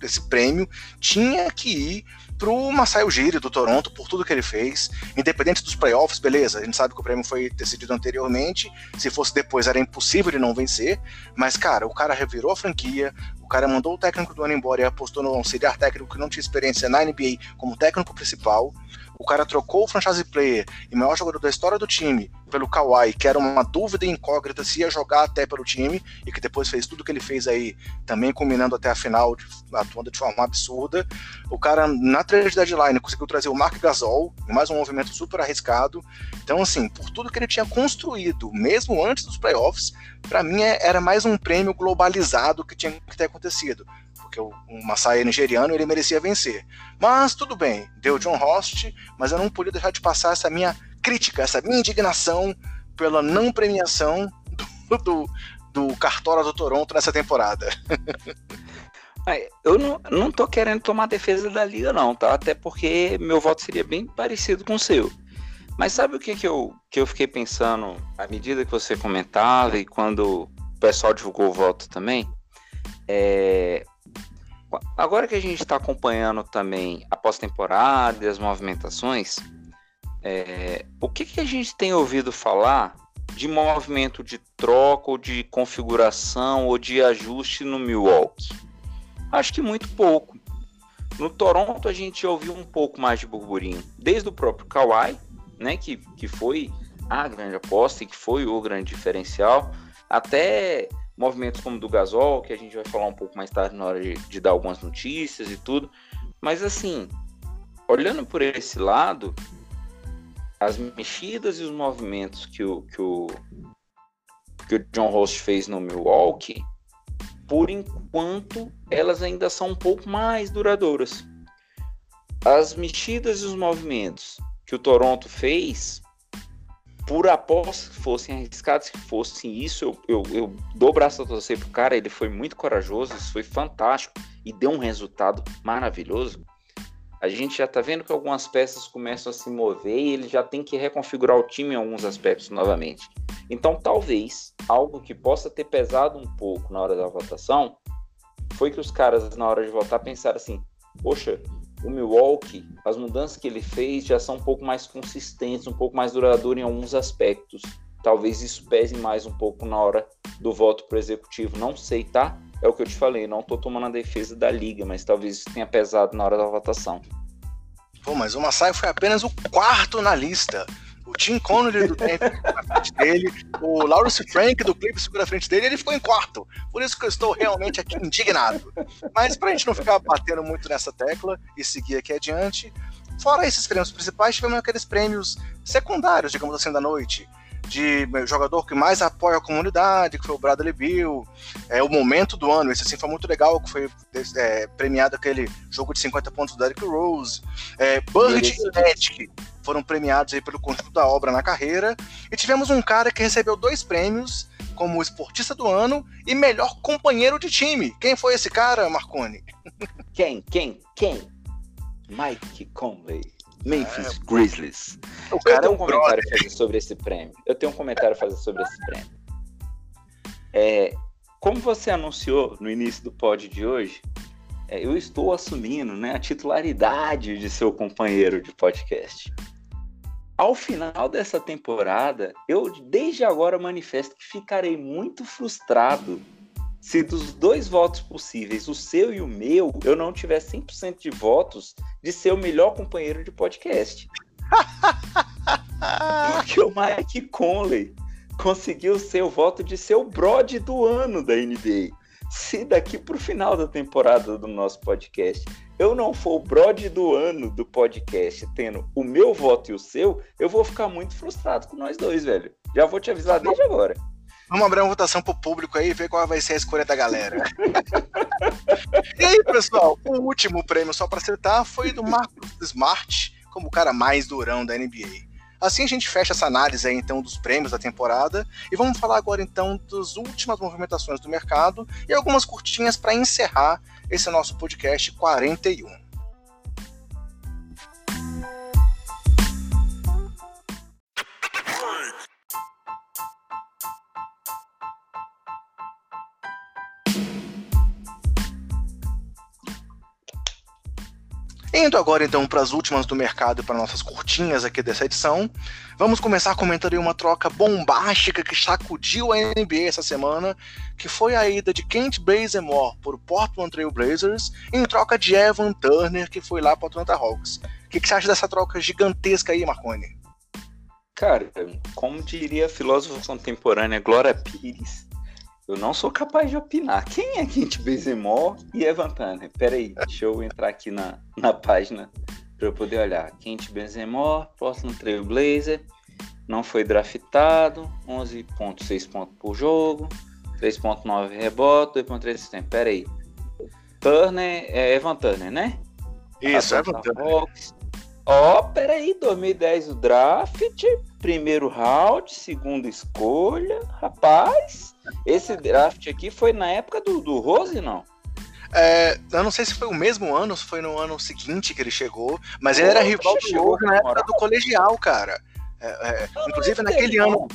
esse prêmio tinha que ir pro Masai Ujiri do Toronto por tudo que ele fez, independente dos playoffs, beleza. A gente sabe que o prêmio foi decidido anteriormente, se fosse depois era impossível ele não vencer, mas cara, o cara revirou a franquia, o cara mandou o técnico do ano embora e apostou no auxiliar técnico que não tinha experiência na NBA como técnico principal. O cara trocou o franchise player e maior jogador da história do time pelo Kawhi, que era uma dúvida incógnita se ia jogar até pelo time, e que depois fez tudo que ele fez aí, também culminando até a final, atuando de forma absurda. O cara, na trade deadline, conseguiu trazer o Mark Gasol, mais um movimento super arriscado. Então, assim, por tudo que ele tinha construído, mesmo antes dos playoffs, para mim é, era mais um prêmio globalizado que tinha que ter acontecido porque o, o Masai nigeriano ele merecia vencer. Mas tudo bem, deu John Host, mas eu não podia deixar de passar essa minha crítica, essa minha indignação pela não premiação do, do, do Cartola do Toronto nessa temporada. Eu não, não tô querendo tomar defesa da liga, não, tá? Até porque meu voto seria bem parecido com o seu. Mas sabe o que, que, eu, que eu fiquei pensando à medida que você comentava e quando o pessoal divulgou o voto também? É, Agora que a gente está acompanhando também a pós-temporada e as movimentações, é, o que, que a gente tem ouvido falar de movimento de troca ou de configuração ou de ajuste no Milwaukee? Acho que muito pouco. No Toronto a gente ouviu um pouco mais de burburinho, desde o próprio Kawhi, né, que, que foi a grande aposta e que foi o grande diferencial, até movimentos como do Gasol, que a gente vai falar um pouco mais tarde na hora de, de dar algumas notícias e tudo. Mas assim, olhando por esse lado, as mexidas e os movimentos que o, que o, que o John Host fez no Milwaukee, por enquanto, elas ainda são um pouco mais duradouras. As mexidas e os movimentos que o Toronto fez por após fossem arriscados que fossem isso, eu, eu, eu dou o braço a torcer pro cara, ele foi muito corajoso, isso foi fantástico e deu um resultado maravilhoso. A gente já tá vendo que algumas peças começam a se mover e ele já tem que reconfigurar o time em alguns aspectos novamente. Então, talvez algo que possa ter pesado um pouco na hora da votação foi que os caras, na hora de votar, pensaram assim: poxa, o Milwaukee, as mudanças que ele fez já são um pouco mais consistentes, um pouco mais duradouras em alguns aspectos. Talvez isso pese mais um pouco na hora do voto para o executivo. Não sei, tá? É o que eu te falei, não estou tomando a defesa da liga, mas talvez isso tenha pesado na hora da votação. Pô, mas o Masai foi apenas o quarto na lista o Tim Connolly do Denver na frente dele, o Lawrence Frank do Clippers na frente dele, ele ficou em quarto. Por isso que eu estou realmente aqui indignado. Mas para a gente não ficar batendo muito nessa tecla e seguir aqui adiante, fora esses prêmios principais, tivemos aqueles prêmios secundários, digamos assim, da noite de jogador que mais apoia a comunidade, que foi o Bradley Bill, é o momento do ano, esse assim foi muito legal, que foi é, premiado aquele jogo de 50 pontos do Derrick Rose, é, Bird e Magic foram premiados aí pelo conjunto da obra na carreira, e tivemos um cara que recebeu dois prêmios como esportista do ano e melhor companheiro de time. Quem foi esse cara, Marconi? Quem? Quem? Quem? Mike Conley. Memphis é, Grizzlies. O cara eu tenho é um comentário a fazer sobre esse prêmio. Eu tenho um comentário a fazer sobre esse prêmio. É, como você anunciou no início do pod de hoje, é, eu estou assumindo né, a titularidade de seu companheiro de podcast. Ao final dessa temporada, eu desde agora manifesto que ficarei muito frustrado se dos dois votos possíveis, o seu e o meu, eu não tiver 100% de votos de ser o melhor companheiro de podcast. Porque o Mike Conley conseguiu ser o voto de ser o Brod do ano da NBA. Se daqui para o final da temporada do nosso podcast eu não for o Brod do ano do podcast, tendo o meu voto e o seu, eu vou ficar muito frustrado com nós dois, velho. Já vou te avisar desde agora. Vamos abrir uma votação pro público aí e ver qual vai ser a escolha da galera. e aí, pessoal, o último prêmio, só para acertar, foi do Marcos Smart, como o cara mais durão da NBA. Assim a gente fecha essa análise aí, então, dos prêmios da temporada. E vamos falar agora, então, das últimas movimentações do mercado e algumas curtinhas para encerrar esse nosso podcast 41. Indo agora então para as últimas do mercado e para nossas curtinhas aqui dessa edição, vamos começar comentando uma troca bombástica que sacudiu a NBA essa semana, que foi a ida de Kent Bazemore por Portland Trail Blazers em troca de Evan Turner, que foi lá para o Atlanta Hawks. O que, que você acha dessa troca gigantesca aí, Marconi? Cara, como diria a filósofa contemporânea Glória Pires, eu não sou capaz de opinar. Quem é Kent Bazemore e Evan Turner? Peraí, deixa eu entrar aqui na, na página para eu poder olhar. Kent Bazemore, Portland Trail Blazer, não foi draftado, 11.6 pontos por jogo, 3.9 rebote, 2.3 assistência. Peraí. Turner, é Evan Turner, né? Isso, Evan Turner. Ó, oh, peraí, 2010 o draft, primeiro round, segunda escolha, rapaz. Esse draft aqui foi na época do, do Rose, não? É, eu não sei se foi o mesmo ano, se foi no ano seguinte que ele chegou, mas ele era rival do Rose na época do colegial, cara. É, é, inclusive naquele ano,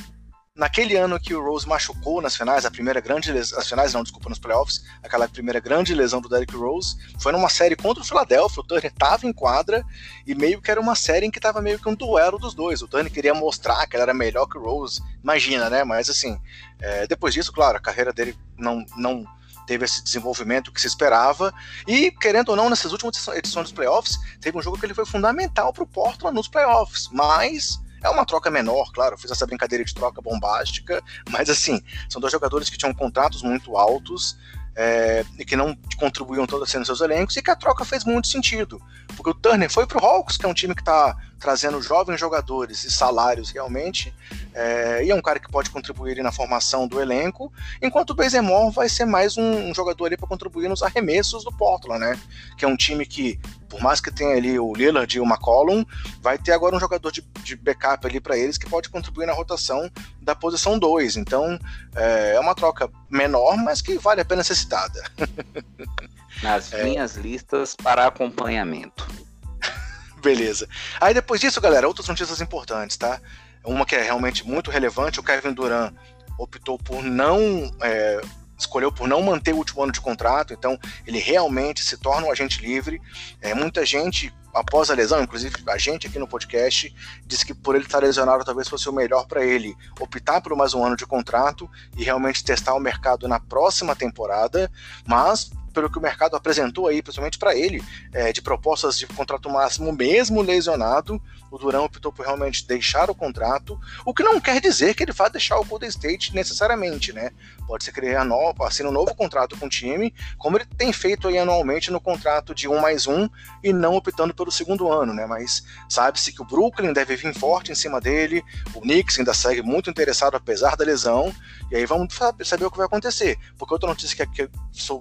naquele ano que o Rose machucou nas finais, a primeira grande lesão, as finais não, desculpa, nos playoffs, aquela primeira grande lesão do Derrick Rose, foi numa série contra o Philadelphia, o Turner estava em quadra e meio que era uma série em que estava meio que um duelo dos dois. O Turner queria mostrar que ele era melhor que o Rose, imagina, né? Mas assim, é, depois disso, claro, a carreira dele não, não teve esse desenvolvimento que se esperava. E, querendo ou não, nessas últimas edições dos playoffs, teve um jogo que ele foi fundamental para o Portland nos playoffs, mas é uma troca menor, claro, eu fiz essa brincadeira de troca bombástica, mas assim, são dois jogadores que tinham contratos muito altos é, e que não contribuíam todos assim nos seus elencos, e que a troca fez muito sentido. Porque o Turner foi para o Hawks, que é um time que está trazendo jovens jogadores e salários realmente, é, e é um cara que pode contribuir na formação do elenco, enquanto o Bazemore vai ser mais um, um jogador ali para contribuir nos arremessos do Portland, né? Que é um time que, por mais que tenha ali o Lillard e o McCollum, vai ter agora um jogador de, de backup ali para eles que pode contribuir na rotação da posição 2. Então é, é uma troca menor, mas que vale a pena ser citada. Nas é... minhas listas para acompanhamento. Beleza. Aí depois disso, galera, outras notícias importantes, tá? Uma que é realmente muito relevante, o Kevin Durant optou por não. É, escolheu por não manter o último ano de contrato, então ele realmente se torna um agente livre. É, muita gente, após a lesão, inclusive a gente aqui no podcast, disse que por ele estar lesionado talvez fosse o melhor para ele optar por mais um ano de contrato e realmente testar o mercado na próxima temporada, mas pelo que o mercado apresentou aí, principalmente para ele, é, de propostas de contrato máximo, mesmo lesionado, o Durão optou por realmente deixar o contrato, o que não quer dizer que ele vá deixar o Golden State necessariamente, né? Pode ser que ele assine um novo contrato com o time, como ele tem feito aí anualmente no contrato de um mais um e não optando pelo segundo ano, né? Mas sabe-se que o Brooklyn deve vir forte em cima dele, o Knicks ainda segue muito interessado apesar da lesão, e aí vamos saber o que vai acontecer. Porque outra notícia que, que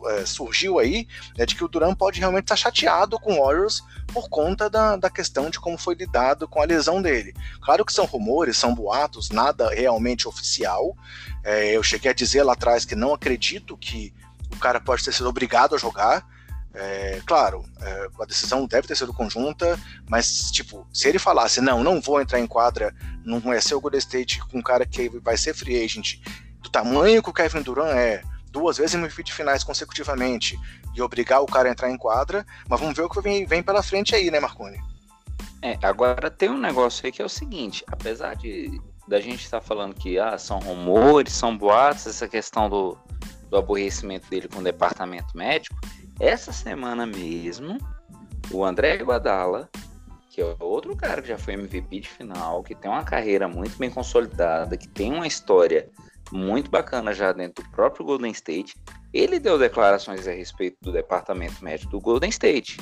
é, surgiu aí é de que o Duran pode realmente estar chateado com o Warriors por conta da, da questão de como foi lidado com a lesão dele. Claro que são rumores, são boatos, nada realmente oficial. É, eu cheguei a dizer lá atrás que não acredito que o cara pode ter sido obrigado a jogar. É, claro, é, a decisão deve ter sido conjunta, mas, tipo, se ele falasse, não, não vou entrar em quadra, não vai ser o Golden State com um cara que vai ser free agent do tamanho que o Kevin Durant é, duas vezes MVP de finais consecutivamente, e obrigar o cara a entrar em quadra, mas vamos ver o que vem, vem pela frente aí, né, Marconi? É, agora tem um negócio aí que é o seguinte, apesar de da gente estar tá falando que ah, são rumores, são boatos, essa questão do, do aborrecimento dele com o departamento médico, essa semana mesmo, o André Guadala, que é outro cara que já foi MVP de final, que tem uma carreira muito bem consolidada, que tem uma história muito bacana já dentro do próprio Golden State. Ele deu declarações a respeito do departamento médico do Golden State.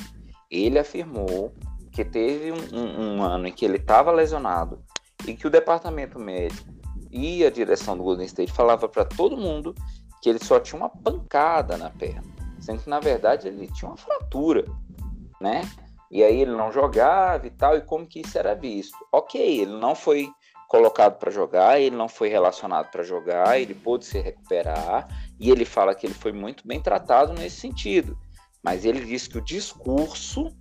Ele afirmou que teve um, um, um ano em que ele estava lesionado e que o departamento médico e a direção do Golden State falava para todo mundo que ele só tinha uma pancada na perna, sendo que na verdade ele tinha uma fratura, né? E aí ele não jogava e tal, e como que isso era visto? Ok, ele não foi colocado para jogar, ele não foi relacionado para jogar, ele pôde se recuperar e ele fala que ele foi muito bem tratado nesse sentido. Mas ele disse que o discurso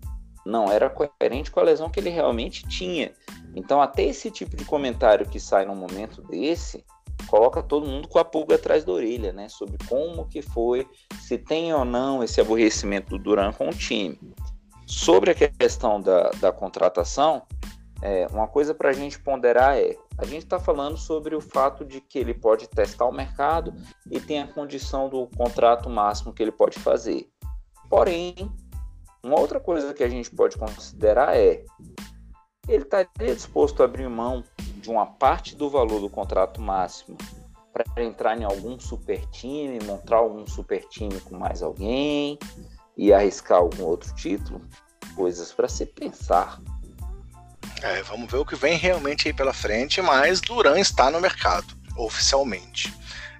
não era coerente com a lesão que ele realmente tinha. Então, até esse tipo de comentário que sai num momento desse, coloca todo mundo com a pulga atrás da orelha, né? Sobre como que foi, se tem ou não esse aborrecimento do Duran com o time. Sobre a questão da, da contratação, é, uma coisa para a gente ponderar é: a gente está falando sobre o fato de que ele pode testar o mercado e tem a condição do contrato máximo que ele pode fazer. Porém, uma outra coisa que a gente pode considerar é: ele estaria disposto a abrir mão de uma parte do valor do contrato máximo para entrar em algum super time, montar algum super time com mais alguém e arriscar algum outro título? Coisas para se pensar. É, vamos ver o que vem realmente aí pela frente, mas Duran está no mercado, oficialmente.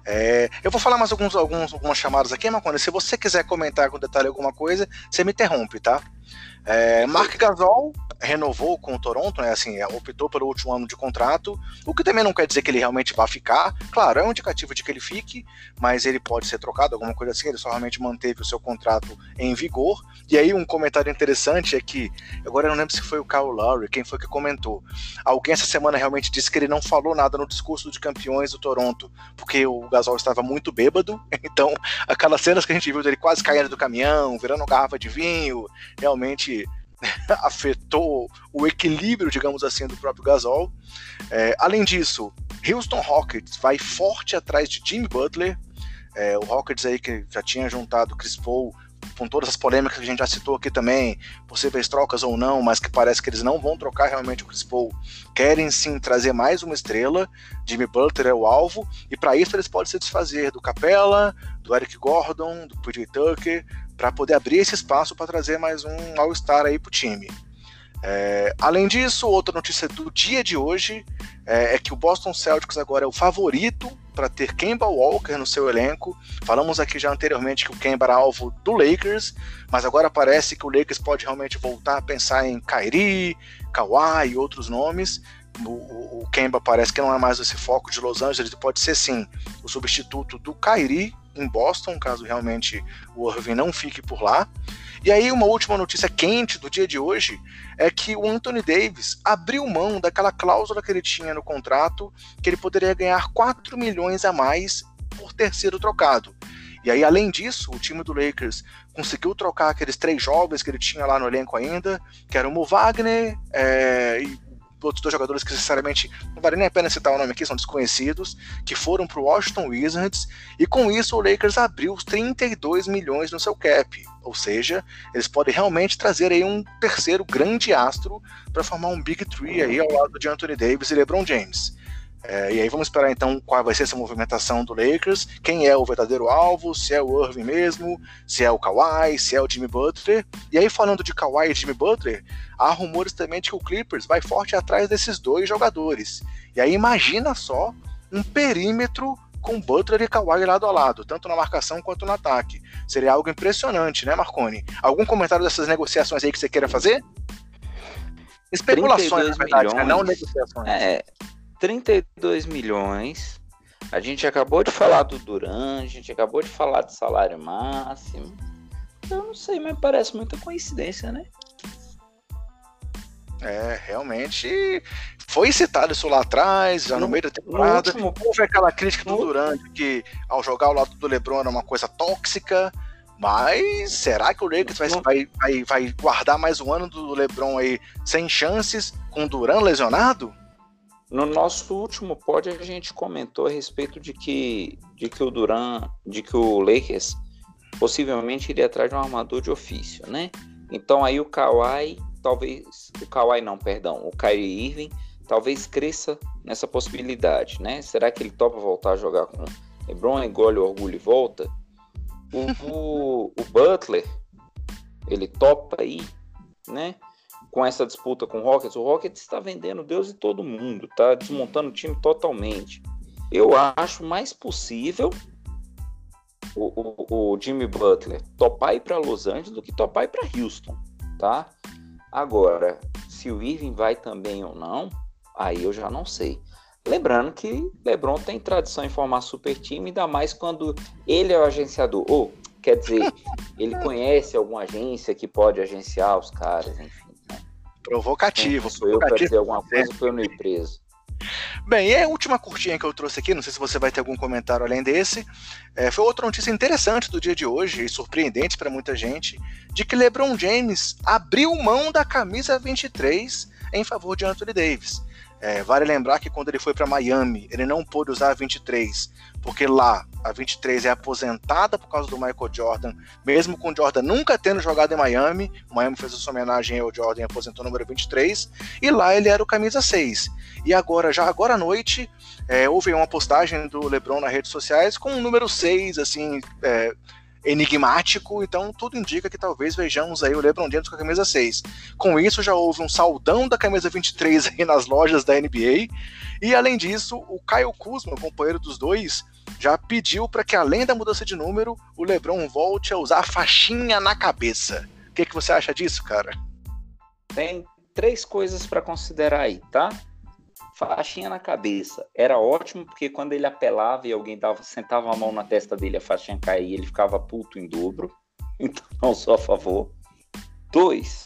É, eu vou falar mais alguns, alguns, algumas chamadas aqui, Marconi. Se você quiser comentar com detalhe alguma coisa, você me interrompe, tá? É, Mark Gasol renovou com o Toronto, né? Assim, optou pelo último ano de contrato, o que também não quer dizer que ele realmente vá ficar. Claro, é um indicativo de que ele fique, mas ele pode ser trocado, alguma coisa assim. Ele só realmente manteve o seu contrato em vigor. E aí, um comentário interessante é que, agora eu não lembro se foi o Kyle Lowry, quem foi que comentou. Alguém essa semana realmente disse que ele não falou nada no discurso de campeões do Toronto, porque o Gasol estava muito bêbado. Então, aquelas cenas que a gente viu dele quase caindo do caminhão, virando garrafa de vinho, realmente afetou o equilíbrio, digamos assim, do próprio Gasol. É, além disso, Houston Rockets vai forte atrás de Jimmy Butler. É, o Rockets aí que já tinha juntado Chris Paul com todas as polêmicas que a gente já citou aqui também, possíveis trocas ou não, mas que parece que eles não vão trocar realmente o Chris Paul. Querem sim trazer mais uma estrela. Jimmy Butler é o alvo, e para isso eles podem se desfazer do Capella, do Eric Gordon, do PJ Tucker, para poder abrir esse espaço para trazer mais um All-Star aí para o time. É, além disso, outra notícia do dia de hoje é, é, que o Boston Celtics agora é o favorito para ter Kemba Walker no seu elenco. Falamos aqui já anteriormente que o Kemba era alvo do Lakers, mas agora parece que o Lakers pode realmente voltar a pensar em Kyrie, Kawhi e outros nomes. O, o, o Kemba parece que não é mais esse foco de Los Angeles, ele pode ser sim o substituto do Kyrie em Boston, caso realmente o Irving não fique por lá. E aí, uma última notícia quente do dia de hoje é que o Anthony Davis abriu mão daquela cláusula que ele tinha no contrato, que ele poderia ganhar 4 milhões a mais por ter sido trocado. E aí, além disso, o time do Lakers conseguiu trocar aqueles três jovens que ele tinha lá no elenco ainda, que eram o Wagner é, e outros dois jogadores que sinceramente não vale nem a pena citar o nome aqui, são desconhecidos, que foram para o Washington Wizards, e com isso o Lakers abriu os 32 milhões no seu cap. Ou seja, eles podem realmente trazer aí um terceiro grande astro para formar um Big Three aí ao lado de Anthony Davis e LeBron James. É, e aí vamos esperar então qual vai ser essa movimentação do Lakers, quem é o verdadeiro alvo, se é o Irving mesmo, se é o Kawhi, se é o Jimmy Butler. E aí falando de Kawhi e Jimmy Butler, há rumores também de que o Clippers vai forte atrás desses dois jogadores. E aí imagina só um perímetro com Butler e Kawhi lado a lado, tanto na marcação quanto no ataque. Seria algo impressionante, né, Marconi? Algum comentário dessas negociações aí que você queira fazer? Especulações, na verdade, né? não negociações. É, 32 milhões. A gente acabou de falar do Duran, a gente acabou de falar do salário máximo. Eu não sei, mas parece muita coincidência, né? É, realmente foi citado isso lá atrás, já no, no meio da temporada. Último... Houve aquela crítica do Durant que ao jogar ao lado do LeBron era uma coisa tóxica. Mas será que o Lakers vai, vai, vai, vai guardar mais um ano do LeBron aí sem chances, com o Duran lesionado? No nosso último pod a gente comentou a respeito de que, de que o Duran, de que o Lakers possivelmente iria atrás de um armador de ofício, né? Então aí o Kawhi, talvez, o Kawhi não, perdão, o Kyrie Irving talvez cresça nessa possibilidade, né? Será que ele topa voltar a jogar com LeBron, engole o orgulho e volta? O, o, o Butler, ele topa aí, né? Com essa disputa com o Rockets, o Rockets está vendendo Deus e todo mundo, está desmontando o time totalmente. Eu acho mais possível o, o, o Jimmy Butler topar ir para Los Angeles do que topar ir para Houston, tá? Agora, se o Irving vai também ou não, aí eu já não sei. Lembrando que LeBron tem tradição em formar super time, ainda mais quando ele é o agenciador. Ou, quer dizer, ele conhece alguma agência que pode agenciar os caras, enfim. Provocativo. Sou eu para dizer alguma coisa foi no preso. Bem, e a última curtinha que eu trouxe aqui, não sei se você vai ter algum comentário além desse, é, foi outra notícia interessante do dia de hoje e surpreendente para muita gente, de que LeBron James abriu mão da camisa 23 em favor de Anthony Davis. É, vale lembrar que quando ele foi para Miami, ele não pôde usar a 23, porque lá a 23 é aposentada por causa do Michael Jordan, mesmo com o Jordan nunca tendo jogado em Miami. O Miami fez a sua homenagem ao Jordan e aposentou o número 23, e lá ele era o camisa 6. E agora, já agora à noite, é, houve uma postagem do LeBron nas redes sociais com o número 6, assim. É, enigmático, então tudo indica que talvez vejamos aí o LeBron James com a camisa 6. Com isso, já houve um saldão da camisa 23 aí nas lojas da NBA, e além disso, o Kyle Kuzma, companheiro dos dois, já pediu para que além da mudança de número, o LeBron volte a usar a faixinha na cabeça. O que, que você acha disso, cara? Tem três coisas para considerar aí, tá? faixinha na cabeça. Era ótimo porque quando ele apelava e alguém dava, sentava a mão na testa dele, a faixinha caía, ele ficava puto em dobro. Então, não sou a favor. Dois,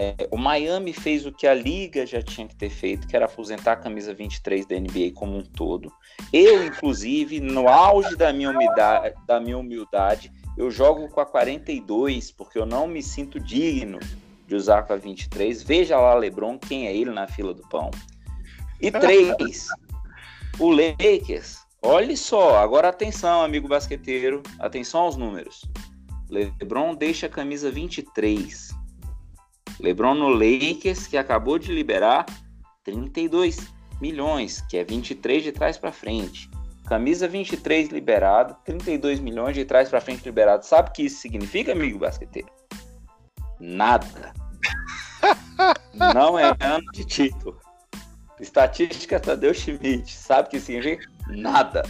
é, o Miami fez o que a liga já tinha que ter feito, que era aposentar a camisa 23 da NBA como um todo. Eu, inclusive, no auge da minha humildade, da minha humildade eu jogo com a 42 porque eu não me sinto digno de usar com a 23. Veja lá, LeBron, quem é ele na fila do pão. E três, o Lakers. Olhe só, agora atenção, amigo basqueteiro. Atenção aos números. LeBron deixa a camisa 23. LeBron no Lakers, que acabou de liberar 32 milhões, que é 23 de trás para frente. Camisa 23 liberado, 32 milhões de trás para frente liberado. Sabe o que isso significa, amigo basqueteiro? Nada. Não é ano de título. Estatística Tadeu Schmidt. Sabe o que significa? Nada.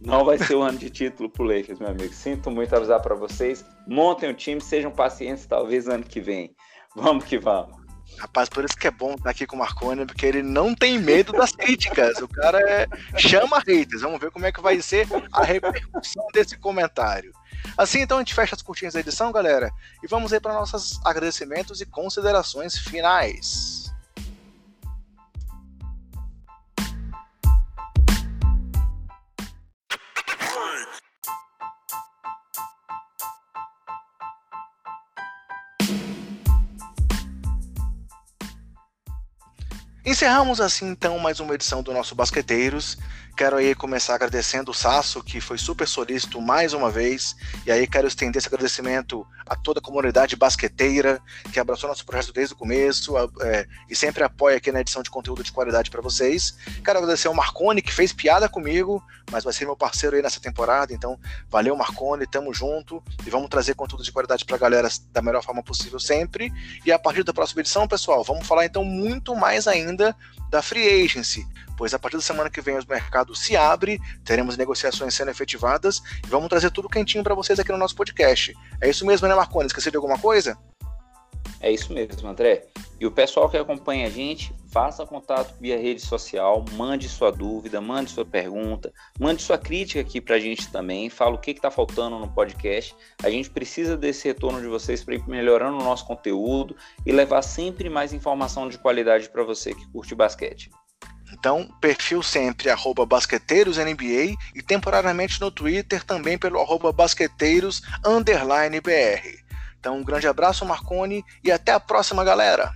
Não vai ser o ano de título pro Lakers, meu amigo. Sinto muito avisar para vocês. Montem o time, sejam pacientes, talvez ano que vem. Vamos que vamos. Rapaz, por isso que é bom estar aqui com o Marconi, porque ele não tem medo das críticas. O cara é... chama haters. Vamos ver como é que vai ser a repercussão desse comentário. Assim, então, a gente fecha as curtinhas da edição, galera, e vamos aí para nossos agradecimentos e considerações finais. Encerramos assim então mais uma edição do nosso Basqueteiros. Quero aí começar agradecendo o Sasso, que foi super solícito mais uma vez. E aí quero estender esse agradecimento a toda a comunidade basqueteira que abraçou nosso projeto desde o começo é, e sempre apoia aqui na edição de conteúdo de qualidade para vocês. Quero agradecer ao Marcone, que fez piada comigo, mas vai ser meu parceiro aí nessa temporada. Então, valeu, Marcone, tamo junto e vamos trazer conteúdo de qualidade para a galera da melhor forma possível sempre. E a partir da próxima edição, pessoal, vamos falar então muito mais ainda da Free Agency pois a partir da semana que vem o mercado se abre, teremos negociações sendo efetivadas e vamos trazer tudo quentinho para vocês aqui no nosso podcast. É isso mesmo, né, Marconi? Esqueci de alguma coisa? É isso mesmo, André. E o pessoal que acompanha a gente, faça contato via rede social, mande sua dúvida, mande sua pergunta, mande sua crítica aqui para a gente também, fala o que está faltando no podcast. A gente precisa desse retorno de vocês para ir melhorando o nosso conteúdo e levar sempre mais informação de qualidade para você que curte basquete. Então, perfil sempre arroba basqueteirosNBA e temporariamente no Twitter também pelo arroba basqueteiros_br. Então, um grande abraço, Marconi, e até a próxima, galera!